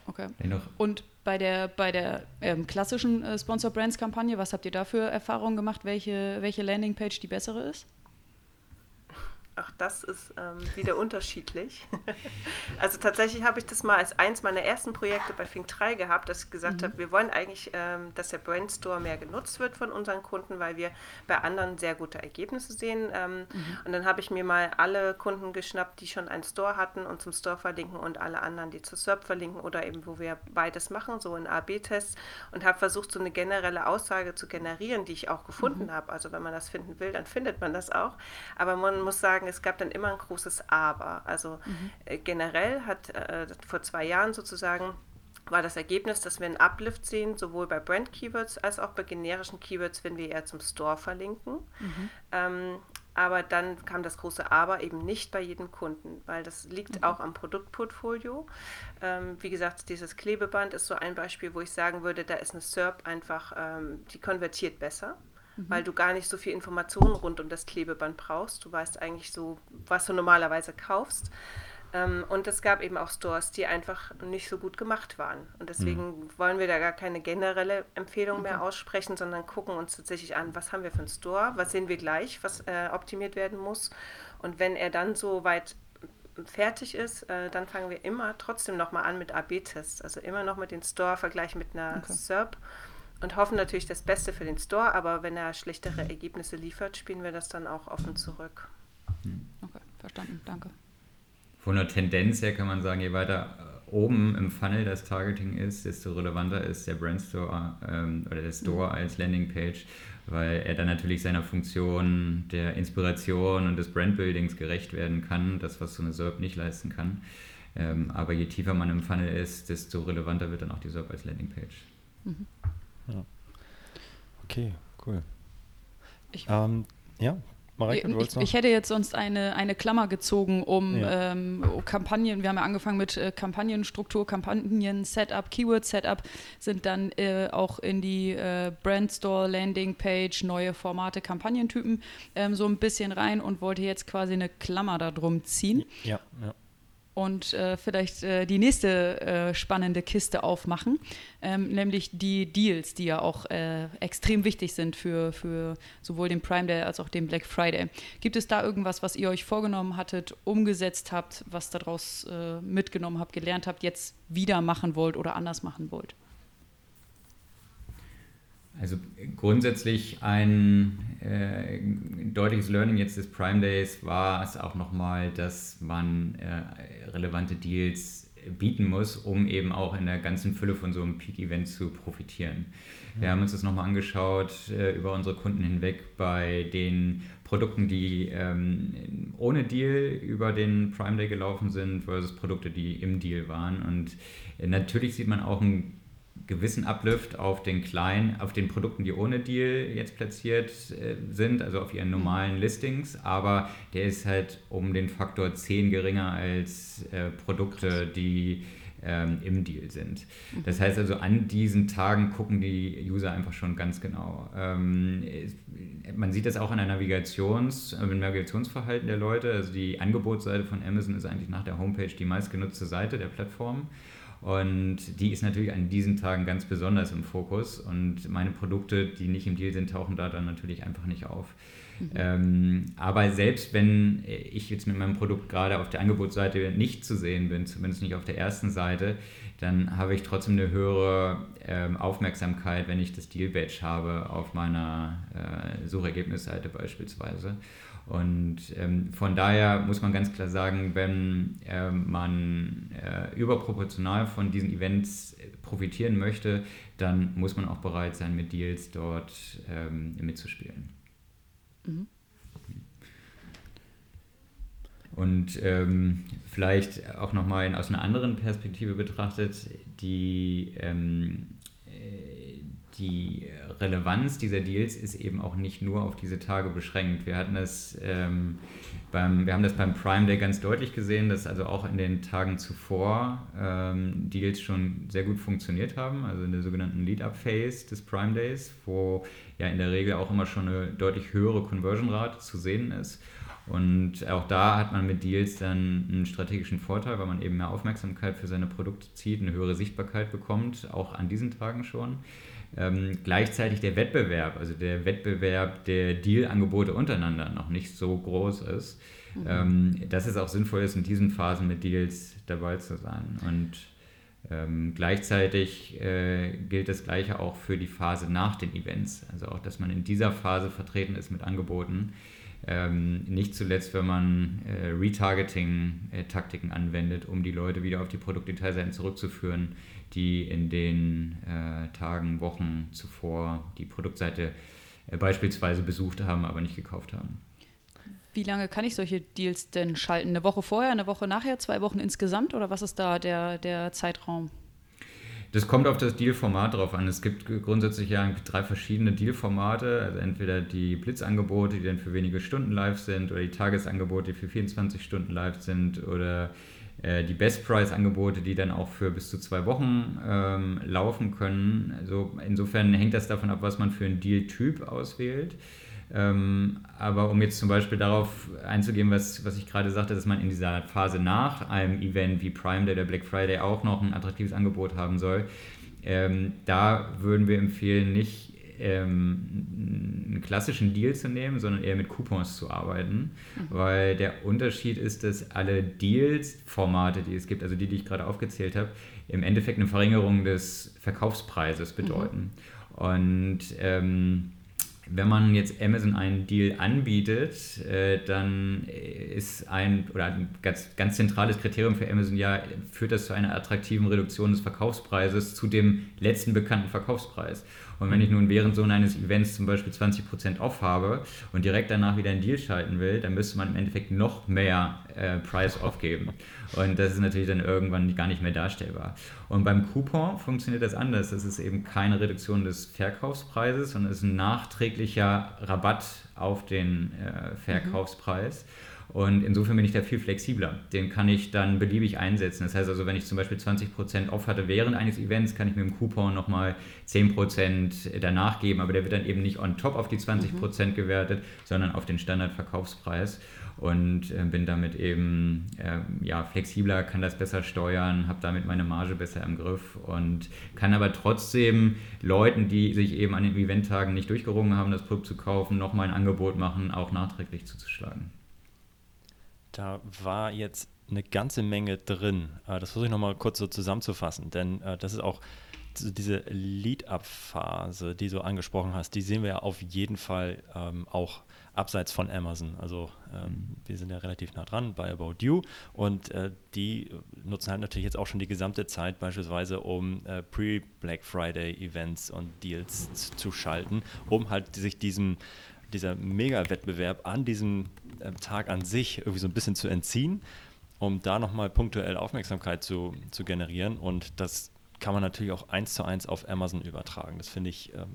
Okay. Und bei der, bei der ähm, klassischen äh, Sponsor Brands Kampagne, was habt ihr da für Erfahrungen gemacht, welche, welche Landingpage die bessere ist? Ach, das ist ähm, wieder unterschiedlich. <laughs> also tatsächlich habe ich das mal als eins meiner ersten Projekte bei Fink 3 gehabt, dass ich gesagt mhm. habe, wir wollen eigentlich, ähm, dass der Brandstore mehr genutzt wird von unseren Kunden, weil wir bei anderen sehr gute Ergebnisse sehen. Ähm, mhm. Und dann habe ich mir mal alle Kunden geschnappt, die schon einen Store hatten und zum Store verlinken und alle anderen, die zu SERP verlinken oder eben, wo wir beides machen, so in A-B-Tests und habe versucht, so eine generelle Aussage zu generieren, die ich auch gefunden mhm. habe. Also wenn man das finden will, dann findet man das auch. Aber man muss sagen, sagen, es gab dann immer ein großes Aber. Also mhm. äh, generell hat äh, vor zwei Jahren sozusagen war das Ergebnis, dass wir einen Uplift sehen, sowohl bei Brand-Keywords als auch bei generischen Keywords, wenn wir eher zum Store verlinken. Mhm. Ähm, aber dann kam das große Aber eben nicht bei jedem Kunden, weil das liegt mhm. auch am Produktportfolio. Ähm, wie gesagt, dieses Klebeband ist so ein Beispiel, wo ich sagen würde, da ist eine SERP einfach, ähm, die konvertiert besser mhm. weil du gar nicht so viel Informationen rund um das Klebeband brauchst. Du weißt eigentlich so, was du normalerweise kaufst. Ähm, und es gab eben auch Stores, die einfach nicht so gut gemacht waren. Und deswegen mhm. wollen wir da gar keine generelle Empfehlung okay. mehr aussprechen, sondern gucken uns tatsächlich an, was haben wir für einen Store, was sehen wir gleich, was äh, optimiert werden muss. Und wenn er dann so weit fertig ist, äh, dann fangen wir immer trotzdem nochmal an mit AB-Tests. Also immer noch mit dem Store vergleichen mit einer okay. SERP und hoffen natürlich das Beste für den Store, aber wenn er schlechtere Ergebnisse liefert, spielen wir das dann auch offen zurück. Hm. Okay, verstanden, danke. Von der Tendenz her kann man sagen, je weiter äh, oben im Funnel das Targeting ist, desto relevanter ist der Brandstore ähm, oder der Store mhm. als Landingpage, weil er dann natürlich seiner Funktion der Inspiration und des Brandbuildings gerecht werden kann, das, was so eine SERP nicht leisten kann. Ähm, aber je tiefer man im Funnel ist, desto relevanter wird dann auch die SERP als Landingpage. Mhm. Ja. Okay, cool. Ich, ähm, ja, Mareike, du ich, ich hätte jetzt sonst eine, eine Klammer gezogen um ja. ähm, Kampagnen. Wir haben ja angefangen mit äh, Kampagnenstruktur, Kampagnen-Setup, Keyword-Setup, sind dann äh, auch in die äh, Brandstore, Landing-Page, neue Formate, Kampagnentypen ähm, so ein bisschen rein und wollte jetzt quasi eine Klammer darum ziehen. Ja, ja und äh, vielleicht äh, die nächste äh, spannende Kiste aufmachen, ähm, nämlich die Deals, die ja auch äh, extrem wichtig sind für, für sowohl den Prime Day als auch den Black Friday. Gibt es da irgendwas, was ihr euch vorgenommen hattet, umgesetzt habt, was daraus äh, mitgenommen habt, gelernt habt, jetzt wieder machen wollt oder anders machen wollt? Also grundsätzlich ein äh, deutliches Learning jetzt des Prime Days war es auch nochmal, dass man äh, relevante Deals bieten muss, um eben auch in der ganzen Fülle von so einem Peak-Event zu profitieren. Wir haben uns das nochmal angeschaut äh, über unsere Kunden hinweg bei den Produkten, die ähm, ohne Deal über den Prime Day gelaufen sind, versus Produkte, die im Deal waren. Und äh, natürlich sieht man auch einen gewissen Uplift auf den kleinen, auf den Produkten, die ohne Deal jetzt platziert äh, sind, also auf ihren normalen Listings, aber der ist halt um den Faktor 10 geringer als äh, Produkte, die ähm, im Deal sind. Das heißt also, an diesen Tagen gucken die User einfach schon ganz genau. Ähm, man sieht das auch an der Navigations, äh, im Navigationsverhalten der Leute. Also die Angebotsseite von Amazon ist eigentlich nach der Homepage die meistgenutzte Seite der Plattform. Und die ist natürlich an diesen Tagen ganz besonders im Fokus. Und meine Produkte, die nicht im Deal sind, tauchen da dann natürlich einfach nicht auf. Mhm. Ähm, aber selbst wenn ich jetzt mit meinem Produkt gerade auf der Angebotsseite nicht zu sehen bin, zumindest nicht auf der ersten Seite, dann habe ich trotzdem eine höhere ähm, Aufmerksamkeit, wenn ich das Deal-Badge habe auf meiner äh, Suchergebnisseite beispielsweise. Und ähm, von daher muss man ganz klar sagen, wenn äh, man äh, überproportional von diesen Events profitieren möchte, dann muss man auch bereit sein, mit Deals dort ähm, mitzuspielen. Mhm. Und ähm, vielleicht auch nochmal aus einer anderen Perspektive betrachtet, die, ähm, die Relevanz dieser Deals ist eben auch nicht nur auf diese Tage beschränkt. Wir hatten das ähm, beim, wir haben das beim Prime Day ganz deutlich gesehen, dass also auch in den Tagen zuvor ähm, Deals schon sehr gut funktioniert haben, also in der sogenannten Lead-Up-Phase des Prime Days, wo ja in der Regel auch immer schon eine deutlich höhere Conversion-Rate zu sehen ist. Und auch da hat man mit Deals dann einen strategischen Vorteil, weil man eben mehr Aufmerksamkeit für seine Produkte zieht, eine höhere Sichtbarkeit bekommt, auch an diesen Tagen schon. Ähm, gleichzeitig der Wettbewerb, also der Wettbewerb der Deal-Angebote untereinander noch nicht so groß ist, mhm. ähm, dass es auch sinnvoll ist, in diesen Phasen mit Deals dabei zu sein. Und ähm, gleichzeitig äh, gilt das Gleiche auch für die Phase nach den Events, also auch, dass man in dieser Phase vertreten ist mit Angeboten. Ähm, nicht zuletzt, wenn man äh, Retargeting-Taktiken äh, anwendet, um die Leute wieder auf die Produktdetailseiten zurückzuführen, die in den äh, Tagen, Wochen zuvor die Produktseite äh, beispielsweise besucht haben, aber nicht gekauft haben. Wie lange kann ich solche Deals denn schalten? Eine Woche vorher, eine Woche nachher, zwei Wochen insgesamt oder was ist da der, der Zeitraum? Das kommt auf das Dealformat drauf an. Es gibt grundsätzlich ja drei verschiedene Dealformate. Also entweder die Blitzangebote, die dann für wenige Stunden live sind, oder die Tagesangebote, die für 24 Stunden live sind, oder äh, die Best Price Angebote, die dann auch für bis zu zwei Wochen ähm, laufen können. Also insofern hängt das davon ab, was man für einen Deal-Typ auswählt. Ähm, aber um jetzt zum Beispiel darauf einzugehen, was, was ich gerade sagte, dass man in dieser Phase nach einem Event wie Prime Day oder Black Friday auch noch ein attraktives Angebot haben soll, ähm, da würden wir empfehlen, nicht ähm, einen klassischen Deal zu nehmen, sondern eher mit Coupons zu arbeiten, mhm. weil der Unterschied ist, dass alle Deals-Formate, die es gibt, also die, die ich gerade aufgezählt habe, im Endeffekt eine Verringerung des Verkaufspreises bedeuten. Mhm. Und ähm, wenn man jetzt Amazon einen Deal anbietet, äh, dann ist ein oder ein ganz, ganz zentrales Kriterium für Amazon ja, führt das zu einer attraktiven Reduktion des Verkaufspreises zu dem letzten bekannten Verkaufspreis. Und wenn ich nun während so eines Events zum Beispiel 20% off habe und direkt danach wieder einen Deal schalten will, dann müsste man im Endeffekt noch mehr äh, Price aufgeben. Und das ist natürlich dann irgendwann gar nicht mehr darstellbar. Und beim Coupon funktioniert das anders. Das ist eben keine Reduktion des Verkaufspreises, sondern es ist ein nachträglicher Rabatt auf den äh, Verkaufspreis. Mhm. Und insofern bin ich da viel flexibler. Den kann ich dann beliebig einsetzen. Das heißt also, wenn ich zum Beispiel 20% off hatte während eines Events, kann ich mit dem Coupon nochmal 10% danach geben. Aber der wird dann eben nicht on top auf die 20% mhm. gewertet, sondern auf den Standardverkaufspreis. Und äh, bin damit eben äh, ja, flexibler, kann das besser steuern, habe damit meine Marge besser im Griff und kann aber trotzdem Leuten, die sich eben an den Eventtagen nicht durchgerungen haben, das Produkt zu kaufen, nochmal ein Angebot machen, auch nachträglich zuzuschlagen. Da war jetzt eine ganze Menge drin. Äh, das versuche ich nochmal kurz so zusammenzufassen, denn äh, das ist auch diese Lead-Up-Phase, die du angesprochen hast, die sehen wir ja auf jeden Fall ähm, auch abseits von Amazon. Also ähm, wir sind ja relativ nah dran bei About You und äh, die nutzen halt natürlich jetzt auch schon die gesamte Zeit beispielsweise, um äh, Pre-Black Friday-Events und Deals zu schalten, um halt sich diesem dieser Mega-Wettbewerb an diesem Tag an sich irgendwie so ein bisschen zu entziehen, um da nochmal punktuell Aufmerksamkeit zu, zu generieren. Und das kann man natürlich auch eins zu eins auf Amazon übertragen. Das finde ich ähm,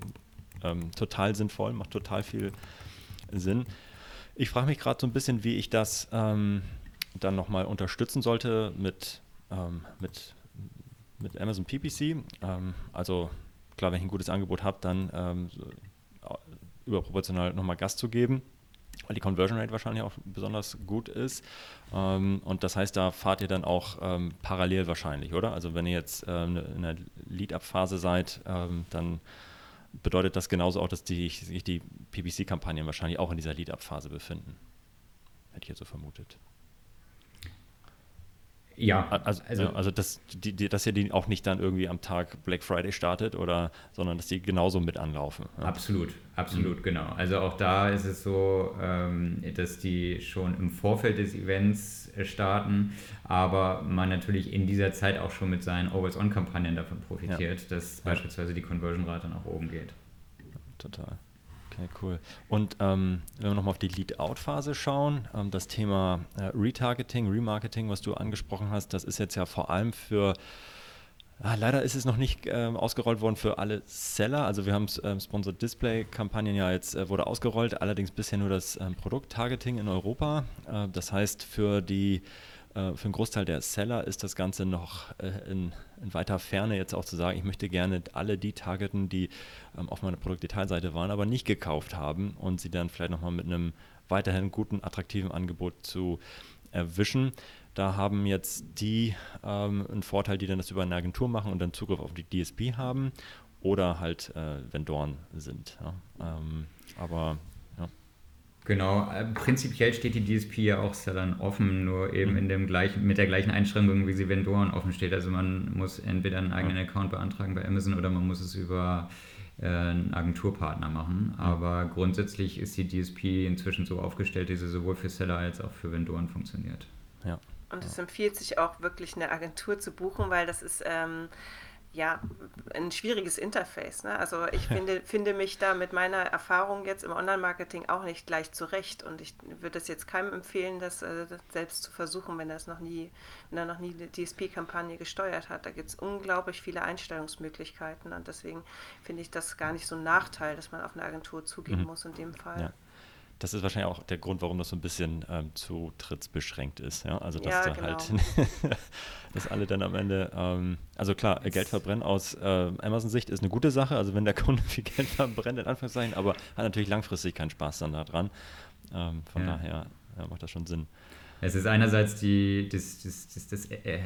ähm, total sinnvoll, macht total viel Sinn. Ich frage mich gerade so ein bisschen, wie ich das ähm, dann nochmal unterstützen sollte mit, ähm, mit, mit Amazon PPC. Ähm, also klar, wenn ich ein gutes Angebot habe, dann ähm, überproportional nochmal Gas zu geben, weil die Conversion Rate wahrscheinlich auch besonders gut ist. Ähm, und das heißt, da fahrt ihr dann auch ähm, parallel wahrscheinlich, oder? Also wenn ihr jetzt ähm, in der Lead-Up-Phase seid, ähm, dann bedeutet das genauso auch, dass die, sich die PPC-Kampagnen wahrscheinlich auch in dieser Lead-Up-Phase befinden. Hätte ich jetzt so vermutet. Ja, also, also, ja, also dass, die, die, dass ihr die auch nicht dann irgendwie am Tag Black Friday startet oder sondern dass die genauso mit anlaufen. Ja. Absolut, absolut, mhm. genau. Also auch da ist es so, ähm, dass die schon im Vorfeld des Events äh, starten, aber man natürlich in dieser Zeit auch schon mit seinen Always-On-Kampagnen davon profitiert, ja. dass beispielsweise die Conversion-Rate nach oben geht. Total. Okay, cool. Und ähm, wenn wir nochmal auf die Lead-Out-Phase schauen, ähm, das Thema äh, Retargeting, Remarketing, was du angesprochen hast, das ist jetzt ja vor allem für Ah, leider ist es noch nicht ähm, ausgerollt worden für alle Seller. Also wir haben ähm, Sponsored Display Kampagnen ja jetzt äh, wurde ausgerollt, allerdings bisher nur das ähm, Produkt-Targeting in Europa. Äh, das heißt für die äh, für einen Großteil der Seller ist das Ganze noch äh, in, in, weiter Ferne jetzt auch zu sagen, ich möchte gerne alle die targeten, die ähm, auf meiner Produktdetailseite waren, aber nicht gekauft haben und sie dann vielleicht nochmal mit einem weiterhin guten, attraktiven Angebot zu erwischen. Da haben jetzt die ähm, einen Vorteil, die dann das über eine Agentur machen und dann Zugriff auf die DSP haben oder halt äh, Vendoren sind. Ja. Ähm, aber. Genau, äh, prinzipiell steht die DSP ja auch Sellern offen, nur eben mhm. in dem gleichen, mit der gleichen Einschränkung, wie sie Vendoren offen steht. Also man muss entweder einen eigenen. Account beantragen bei Amazon oder man muss es über äh, einen Agenturpartner machen. Aber grundsätzlich ist die DSP inzwischen so aufgestellt, dass sie sowohl für Seller als auch für Vendoren funktioniert. Ja. Und es empfiehlt sich auch wirklich eine Agentur zu buchen, weil das ist ähm, ja ein schwieriges Interface. Ne? Also ich finde, finde mich da mit meiner Erfahrung jetzt im Online-Marketing auch nicht gleich zurecht. Und ich würde es jetzt keinem empfehlen, das äh, selbst zu versuchen, wenn er es noch nie, wenn er noch nie eine DSP-Kampagne gesteuert hat. Da gibt es unglaublich viele Einstellungsmöglichkeiten. Und deswegen finde ich das gar nicht so ein Nachteil, dass man auf eine Agentur zugehen mhm. muss in dem Fall. Ja das ist wahrscheinlich auch der Grund, warum das so ein bisschen ähm, zutrittsbeschränkt ist. Ja? Also, dass ja, da halt genau. halt, <laughs> dass alle dann am Ende, ähm, also klar, Geld verbrennen aus äh, Amazon-Sicht ist eine gute Sache. Also, wenn der <laughs> Kunde viel Geld verbrennt, in Anführungszeichen, aber hat natürlich langfristig keinen Spaß dann daran. Ähm, von ja. daher ja, macht das schon Sinn. Es ist einerseits die, das, das, das, das äh,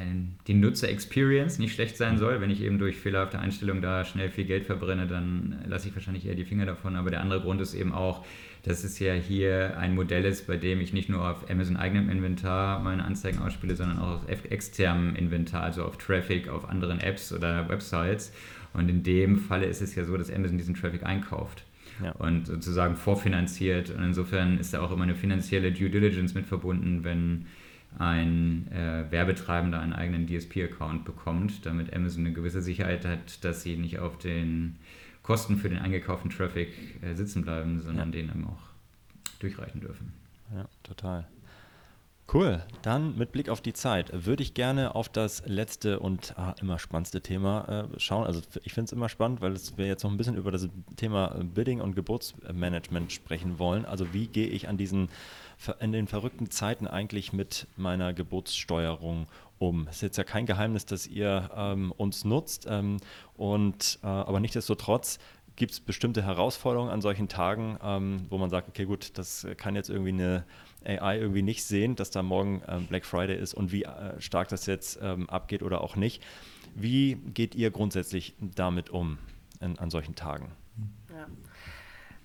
die Nutzer-Experience nicht schlecht sein soll. Wenn ich eben durch fehlerhafte Einstellungen da schnell viel Geld verbrenne, dann lasse ich wahrscheinlich eher die Finger davon. Aber der andere Grund ist eben auch, dass es ja hier ein Modell ist, bei dem ich nicht nur auf Amazon eigenem Inventar meine Anzeigen ausspiele, sondern auch auf externem Inventar, also auf Traffic, auf anderen Apps oder Websites. Und in dem Falle ist es ja so, dass Amazon diesen Traffic einkauft. Ja. und sozusagen vorfinanziert. Und insofern ist da auch immer eine finanzielle Due Diligence mit verbunden, wenn ein äh, Werbetreibender einen eigenen DSP-Account bekommt, damit Amazon eine gewisse Sicherheit hat, dass sie nicht auf den Kosten für den eingekauften Traffic äh, sitzen bleiben, sondern ja. den eben auch durchreichen dürfen. Ja, total. Cool, dann mit Blick auf die Zeit würde ich gerne auf das letzte und ah, immer spannendste Thema äh, schauen. Also ich finde es immer spannend, weil wir jetzt noch ein bisschen über das Thema Bidding und Geburtsmanagement sprechen wollen. Also wie gehe ich an diesen in den verrückten Zeiten eigentlich mit meiner Geburtssteuerung um. Es ist jetzt ja kein Geheimnis, dass ihr ähm, uns nutzt ähm, und äh, aber nichtsdestotrotz gibt es bestimmte Herausforderungen an solchen Tagen, ähm, wo man sagt, okay gut, das kann jetzt irgendwie eine AI irgendwie nicht sehen, dass da morgen ähm, Black Friday ist und wie äh, stark das jetzt ähm, abgeht oder auch nicht. Wie geht ihr grundsätzlich damit um in, an solchen Tagen? Ja.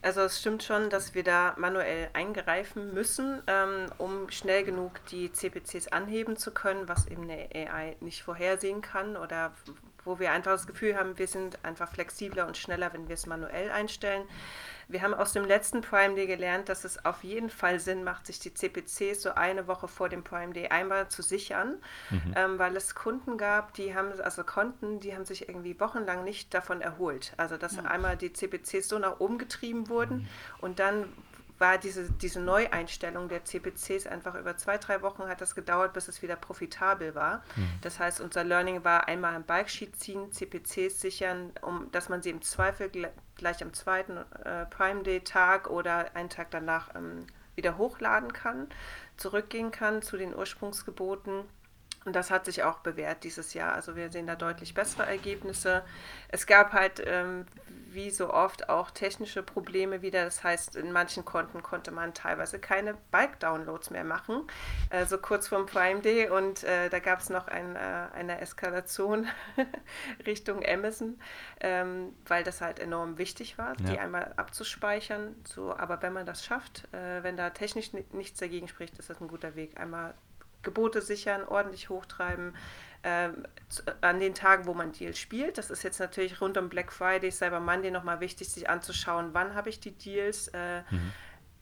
Also es stimmt schon, dass wir da manuell eingreifen müssen, ähm, um schnell genug die CPCs anheben zu können, was eben eine AI nicht vorhersehen kann oder wo wir einfach das Gefühl haben, wir sind einfach flexibler und schneller, wenn wir es manuell einstellen. Wir haben aus dem letzten Prime Day gelernt, dass es auf jeden Fall Sinn macht, sich die CPCs so eine Woche vor dem Prime Day einmal zu sichern, mhm. ähm, weil es Kunden gab, die haben, also Konten, die haben sich irgendwie wochenlang nicht davon erholt. Also dass ja. einmal die CPCs so nach oben getrieben wurden mhm. und dann war diese, diese Neueinstellung der CPCs einfach über zwei, drei Wochen hat das gedauert, bis es wieder profitabel war. Mhm. Das heißt, unser Learning war einmal ein Bike-Sheet ziehen, CPCs sichern, um dass man sie im Zweifel gleich am zweiten äh, Prime Day-Tag oder einen Tag danach ähm, wieder hochladen kann, zurückgehen kann zu den Ursprungsgeboten. Und das hat sich auch bewährt dieses Jahr. Also wir sehen da deutlich bessere Ergebnisse. Es gab halt, ähm, wie so oft auch technische Probleme wieder. Das heißt, in manchen Konten konnte man teilweise keine Bike-Downloads mehr machen, äh, so kurz vorm Prime Day. Und äh, da gab es noch ein, äh, eine Eskalation <laughs> Richtung Amazon, ähm, weil das halt enorm wichtig war, ja. die einmal abzuspeichern. So, aber wenn man das schafft, äh, wenn da technisch nichts dagegen spricht, ist das ein guter Weg. Einmal Gebote sichern, ordentlich hochtreiben, ähm, an den Tagen, wo man Deals spielt. Das ist jetzt natürlich rund um Black Friday, Cyber Monday nochmal wichtig, sich anzuschauen, wann habe ich die Deals. Äh, mhm.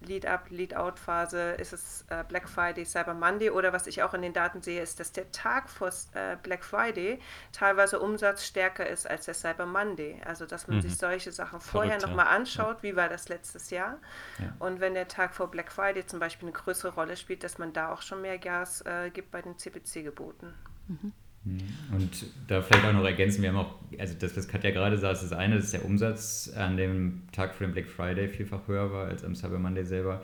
Lead-Up, Lead-Out-Phase, ist es äh, Black Friday, Cyber Monday oder was ich auch in den Daten sehe, ist, dass der Tag vor äh, Black Friday teilweise umsatzstärker ist als der Cyber Monday. Also, dass man mhm. sich solche Sachen vorher nochmal ja. anschaut, ja. wie war das letztes Jahr. Ja. Und wenn der Tag vor Black Friday zum Beispiel eine größere Rolle spielt, dass man da auch schon mehr Gas äh, gibt bei den CPC-Geboten. Mhm. Mhm. Und da vielleicht auch noch ergänzen, wir haben auch, also das, was Katja gerade sagt, ist das eine, dass der Umsatz an dem Tag für den Black Friday vielfach höher war als am Cyber Monday selber.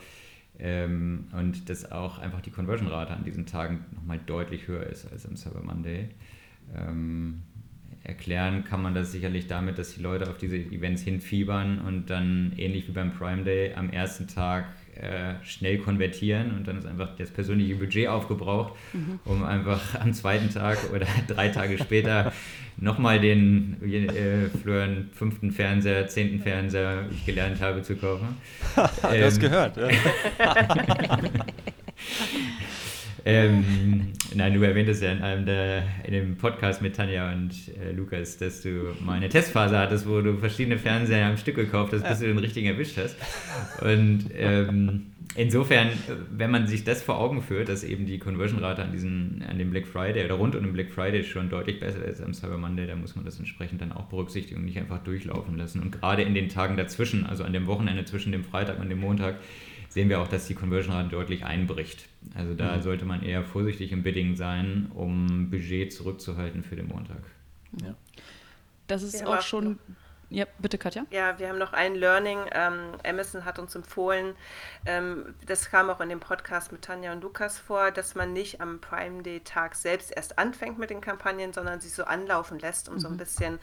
Ähm, und dass auch einfach die Conversion-Rate an diesen Tagen nochmal deutlich höher ist als am Cyber Monday. Ähm, erklären kann man das sicherlich damit, dass die Leute auf diese Events hinfiebern und dann ähnlich wie beim Prime Day am ersten Tag äh, schnell konvertieren und dann ist einfach das persönliche Budget aufgebraucht, mhm. um einfach am zweiten Tag oder <laughs> drei Tage später nochmal den äh, Florian fünften Fernseher, zehnten Fernseher, wie ich gelernt habe, zu kaufen. <laughs> du ähm, hast gehört. Ja. <laughs> Ähm, nein, du erwähntest ja in einem der, in dem Podcast mit Tanja und äh, Lukas, dass du mal eine Testphase hattest, wo du verschiedene Fernseher am Stück gekauft hast, bis du den richtigen erwischt hast. Und ähm, insofern, wenn man sich das vor Augen führt, dass eben die Conversion-Rate an, an dem Black Friday oder rund um den Black Friday schon deutlich besser ist am Cyber Monday, da muss man das entsprechend dann auch berücksichtigen und nicht einfach durchlaufen lassen. Und gerade in den Tagen dazwischen, also an dem Wochenende zwischen dem Freitag und dem Montag, sehen wir auch, dass die Conversion-Rate deutlich einbricht. Also da mhm. sollte man eher vorsichtig im Bidding sein, um Budget zurückzuhalten für den Montag. Ja. Das ist ja, auch schon ja, bitte Katja. Ja, wir haben noch ein Learning. Ähm, Amazon hat uns empfohlen, ähm, das kam auch in dem Podcast mit Tanja und Lukas vor, dass man nicht am Prime Day Tag selbst erst anfängt mit den Kampagnen, sondern sie so anlaufen lässt, um mhm. so ein mhm. bisschen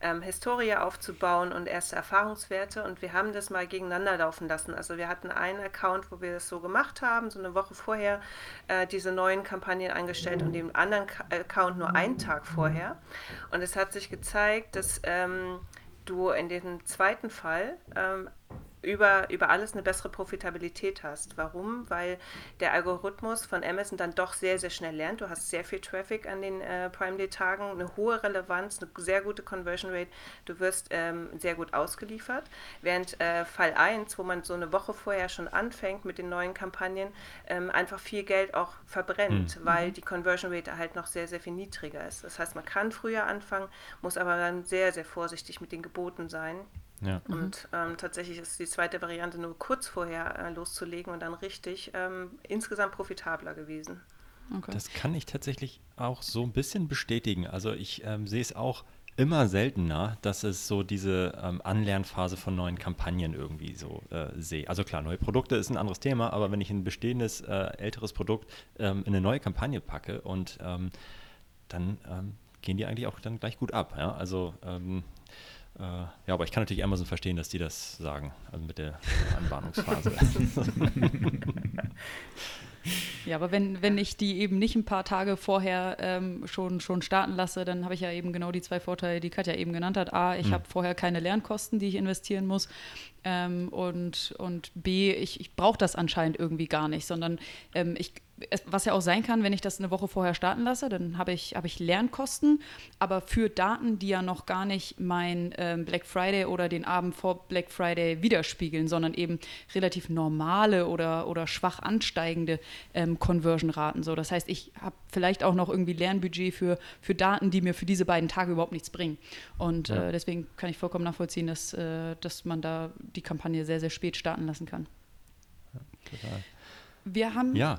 ähm, Historie aufzubauen und erste Erfahrungswerte. Und wir haben das mal gegeneinander laufen lassen. Also wir hatten einen Account, wo wir das so gemacht haben, so eine Woche vorher äh, diese neuen Kampagnen eingestellt und den anderen Account nur einen Tag vorher. Und es hat sich gezeigt, dass ähm, du in dem zweiten Fall ähm, über, über alles eine bessere Profitabilität hast. Warum? Weil der Algorithmus von Amazon dann doch sehr, sehr schnell lernt. Du hast sehr viel Traffic an den äh, Prime Day-Tagen, eine hohe Relevanz, eine sehr gute Conversion Rate. Du wirst ähm, sehr gut ausgeliefert. Während äh, Fall 1, wo man so eine Woche vorher schon anfängt mit den neuen Kampagnen, ähm, einfach viel Geld auch verbrennt, mhm. weil die Conversion Rate halt noch sehr, sehr viel niedriger ist. Das heißt, man kann früher anfangen, muss aber dann sehr, sehr vorsichtig mit den Geboten sein. Ja. Und ähm, tatsächlich ist die zweite Variante nur kurz vorher äh, loszulegen und dann richtig ähm, insgesamt profitabler gewesen. Okay. Das kann ich tatsächlich auch so ein bisschen bestätigen. Also ich ähm, sehe es auch immer seltener, dass es so diese ähm, Anlernphase von neuen Kampagnen irgendwie so äh, sehe. Also klar, neue Produkte ist ein anderes Thema, aber wenn ich ein bestehendes, äh, älteres Produkt ähm, in eine neue Kampagne packe und ähm, dann ähm, gehen die eigentlich auch dann gleich gut ab. Ja? Also ähm, äh, ja, aber ich kann natürlich Amazon verstehen, dass die das sagen, also mit der <laughs> Anbahnungsphase. <laughs> Ja, aber wenn, wenn ich die eben nicht ein paar Tage vorher ähm, schon, schon starten lasse, dann habe ich ja eben genau die zwei Vorteile, die Katja eben genannt hat. A, ich mhm. habe vorher keine Lernkosten, die ich investieren muss. Ähm, und, und B, ich, ich brauche das anscheinend irgendwie gar nicht, sondern ähm, ich, was ja auch sein kann, wenn ich das eine Woche vorher starten lasse, dann habe ich, hab ich Lernkosten, aber für Daten, die ja noch gar nicht mein ähm, Black Friday oder den Abend vor Black Friday widerspiegeln, sondern eben relativ normale oder, oder schwach ansteigende ähm, Conversion-Raten. So. Das heißt, ich habe vielleicht auch noch irgendwie Lernbudget für, für Daten, die mir für diese beiden Tage überhaupt nichts bringen. Und ja. äh, deswegen kann ich vollkommen nachvollziehen, dass, äh, dass man da die Kampagne sehr, sehr spät starten lassen kann. Ja, total. Wir haben ja.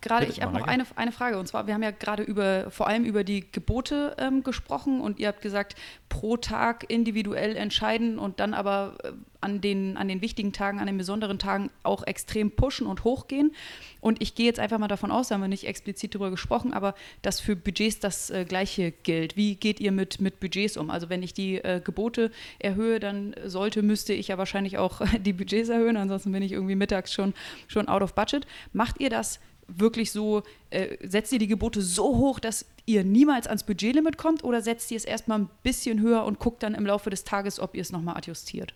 Gerade, ich habe noch eine, eine Frage und zwar, wir haben ja gerade über vor allem über die Gebote ähm, gesprochen und ihr habt gesagt, pro Tag individuell entscheiden und dann aber äh, an den, an den wichtigen Tagen, an den besonderen Tagen auch extrem pushen und hochgehen. Und ich gehe jetzt einfach mal davon aus, da haben wir nicht explizit darüber gesprochen, aber dass für Budgets das äh, Gleiche gilt. Wie geht ihr mit, mit Budgets um? Also wenn ich die äh, Gebote erhöhe, dann sollte, müsste ich ja wahrscheinlich auch <laughs> die Budgets erhöhen, ansonsten bin ich irgendwie mittags schon, schon out of budget. Macht ihr das wirklich so, äh, setzt ihr die Gebote so hoch, dass ihr niemals ans Budgetlimit kommt oder setzt ihr es erstmal ein bisschen höher und guckt dann im Laufe des Tages, ob ihr es nochmal adjustiert?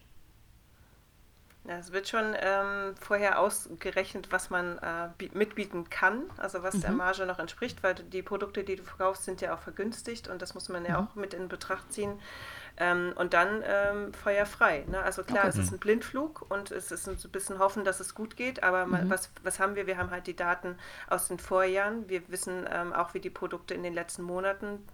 Ja, es wird schon ähm, vorher ausgerechnet, was man äh, mitbieten kann, also was mhm. der Marge noch entspricht, weil die Produkte, die du verkaufst, sind ja auch vergünstigt und das muss man ja mhm. auch mit in Betracht ziehen. Ähm, und dann ähm, feuerfrei. Ne? Also klar, okay. es ist ein Blindflug und es ist ein bisschen hoffen, dass es gut geht, aber mhm. was, was haben wir? Wir haben halt die Daten aus den Vorjahren. Wir wissen ähm, auch, wie die Produkte in den letzten Monaten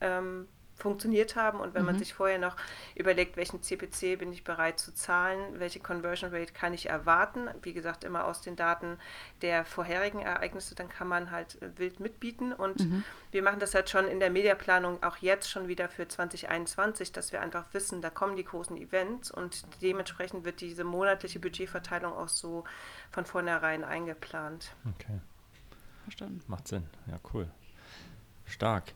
ähm, funktioniert haben. Und wenn mhm. man sich vorher noch überlegt, welchen CPC bin ich bereit zu zahlen, welche Conversion Rate kann ich erwarten, wie gesagt, immer aus den Daten der vorherigen Ereignisse, dann kann man halt äh, wild mitbieten. Und mhm. wir machen das halt schon in der Mediaplanung auch jetzt schon wieder für 2021, dass wir einfach wissen, da kommen die großen Events und dementsprechend wird diese monatliche Budgetverteilung auch so von vornherein eingeplant. Okay. Verstanden. Macht Sinn. Ja, cool. Stark.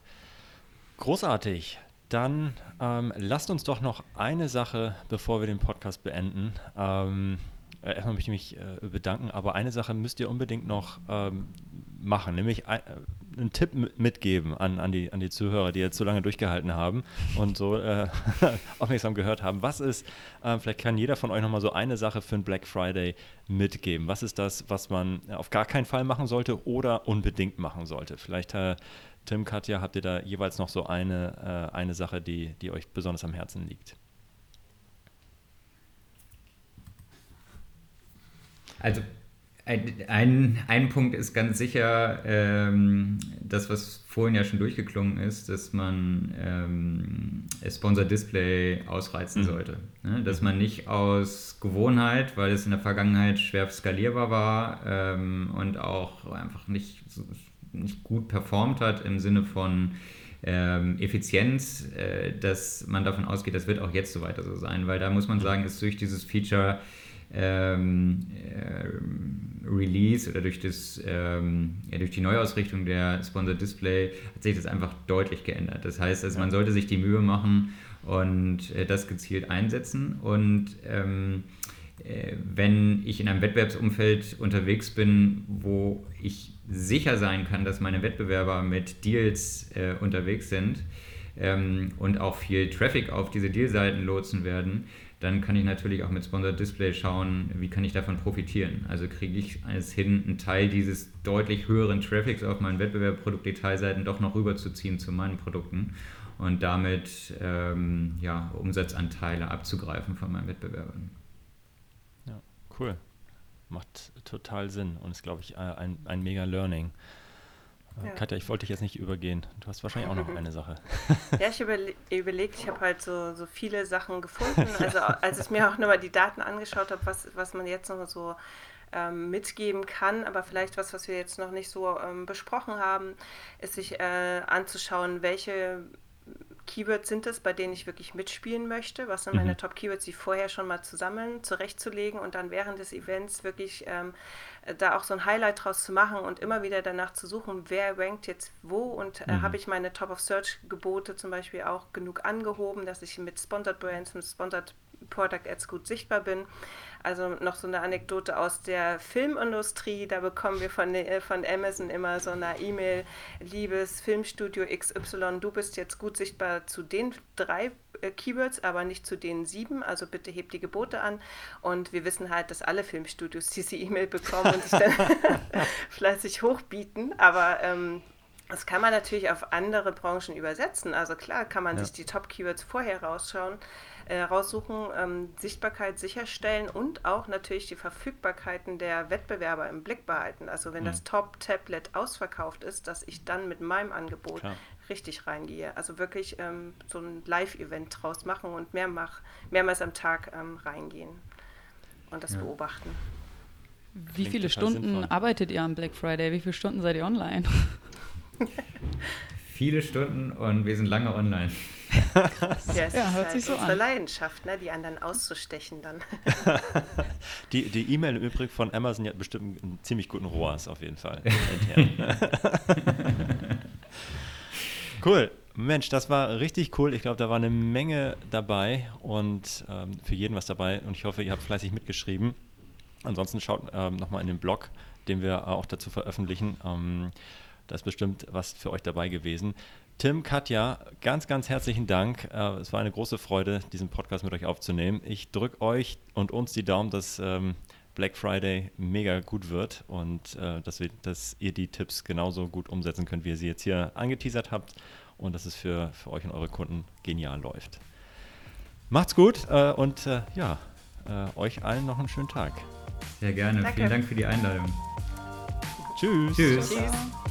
Großartig. Dann ähm, lasst uns doch noch eine Sache, bevor wir den Podcast beenden. Ähm, äh, erstmal möchte ich mich äh, bedanken, aber eine Sache müsst ihr unbedingt noch ähm, machen, nämlich ein, äh, einen Tipp mitgeben an, an, die, an die Zuhörer, die jetzt so lange durchgehalten haben und so äh, <laughs> aufmerksam gehört haben. Was ist, äh, vielleicht kann jeder von euch nochmal so eine Sache für einen Black Friday mitgeben. Was ist das, was man auf gar keinen Fall machen sollte oder unbedingt machen sollte? Vielleicht äh, Tim, Katja, habt ihr da jeweils noch so eine, äh, eine Sache, die, die euch besonders am Herzen liegt? Also ein, ein Punkt ist ganz sicher ähm, das, was vorhin ja schon durchgeklungen ist, dass man ähm, Sponsor Display ausreizen mhm. sollte. Ne? Dass man nicht aus Gewohnheit, weil es in der Vergangenheit schwer skalierbar war ähm, und auch einfach nicht so nicht gut performt hat im Sinne von ähm, Effizienz, äh, dass man davon ausgeht, das wird auch jetzt so weiter so sein, weil da muss man sagen, ist durch dieses Feature ähm, äh, Release oder durch, das, ähm, ja, durch die Neuausrichtung der Sponsored Display hat sich das einfach deutlich geändert. Das heißt, also man sollte sich die Mühe machen und äh, das gezielt einsetzen und ähm, äh, wenn ich in einem Wettbewerbsumfeld unterwegs bin, wo ich sicher sein kann, dass meine Wettbewerber mit Deals äh, unterwegs sind ähm, und auch viel Traffic auf diese Dealseiten lotsen werden, dann kann ich natürlich auch mit Sponsored Display schauen, wie kann ich davon profitieren. Also kriege ich es hin, einen Teil dieses deutlich höheren Traffics auf meinen Wettbewerb-Produkt-Detailseiten doch noch rüberzuziehen zu meinen Produkten und damit ähm, ja, Umsatzanteile abzugreifen von meinen Wettbewerbern. Ja, cool macht total Sinn und ist, glaube ich, ein, ein mega Learning. Äh, ja. Katja, ich wollte dich jetzt nicht übergehen. Du hast wahrscheinlich auch noch <laughs> eine Sache. Ja, ich überle überlegt, ich habe halt so, so viele Sachen gefunden. <laughs> Also als ich mir auch nochmal die Daten angeschaut habe, was, was man jetzt noch so ähm, mitgeben kann, aber vielleicht was, was wir jetzt noch nicht so ähm, besprochen haben, ist sich äh, anzuschauen, welche Keywords sind es, bei denen ich wirklich mitspielen möchte? Was sind meine mhm. Top-Keywords, die vorher schon mal zusammen zurechtzulegen und dann während des Events wirklich ähm, da auch so ein Highlight draus zu machen und immer wieder danach zu suchen, wer rankt jetzt wo und äh, mhm. habe ich meine Top-of-Search-Gebote zum Beispiel auch genug angehoben, dass ich mit Sponsored Brands, mit Sponsored Product Ads gut sichtbar bin. Also noch so eine Anekdote aus der Filmindustrie. Da bekommen wir von, äh, von Amazon immer so eine E-Mail, liebes Filmstudio XY, du bist jetzt gut sichtbar zu den drei äh, Keywords, aber nicht zu den sieben. Also bitte hebt die Gebote an. Und wir wissen halt, dass alle Filmstudios <laughs> diese E-Mail bekommen und sich dann <laughs> fleißig hochbieten. Aber ähm, das kann man natürlich auf andere Branchen übersetzen. Also klar kann man ja. sich die Top-Keywords vorher rausschauen, äh, raussuchen, ähm, Sichtbarkeit sicherstellen und auch natürlich die Verfügbarkeiten der Wettbewerber im Blick behalten. Also wenn mhm. das Top-Tablet ausverkauft ist, dass ich dann mit meinem Angebot Klar. richtig reingehe. Also wirklich ähm, so ein Live-Event draus machen und mehr mach, mehrmals am Tag ähm, reingehen und das ja. beobachten. Wie viele Stunden sinnvoll. arbeitet ihr am Black Friday? Wie viele Stunden seid ihr online? <laughs> <laughs> Viele Stunden und wir sind lange online. Krass. Ja, <laughs> ja hört halt sich so unsere an. Leidenschaft, ne? die anderen auszustechen dann. <laughs> die E-Mail im Übrigen von Amazon hat bestimmt einen ziemlich guten ROAS auf jeden Fall. <laughs> cool. Mensch, das war richtig cool. Ich glaube, da war eine Menge dabei und ähm, für jeden was dabei. Und ich hoffe, ihr habt fleißig mitgeschrieben. Ansonsten schaut ähm, nochmal in den Blog, den wir auch dazu veröffentlichen. Ähm, da ist bestimmt was für euch dabei gewesen. Tim, Katja, ganz, ganz herzlichen Dank. Äh, es war eine große Freude, diesen Podcast mit euch aufzunehmen. Ich drücke euch und uns die Daumen, dass ähm, Black Friday mega gut wird und äh, dass, wir, dass ihr die Tipps genauso gut umsetzen könnt, wie ihr sie jetzt hier angeteasert habt und dass es für, für euch und eure Kunden genial läuft. Macht's gut äh, und ja, euch allen noch einen schönen Tag. Sehr gerne. Danke. Vielen Dank für die Einladung. Tschüss. Tschüss. Tschüss.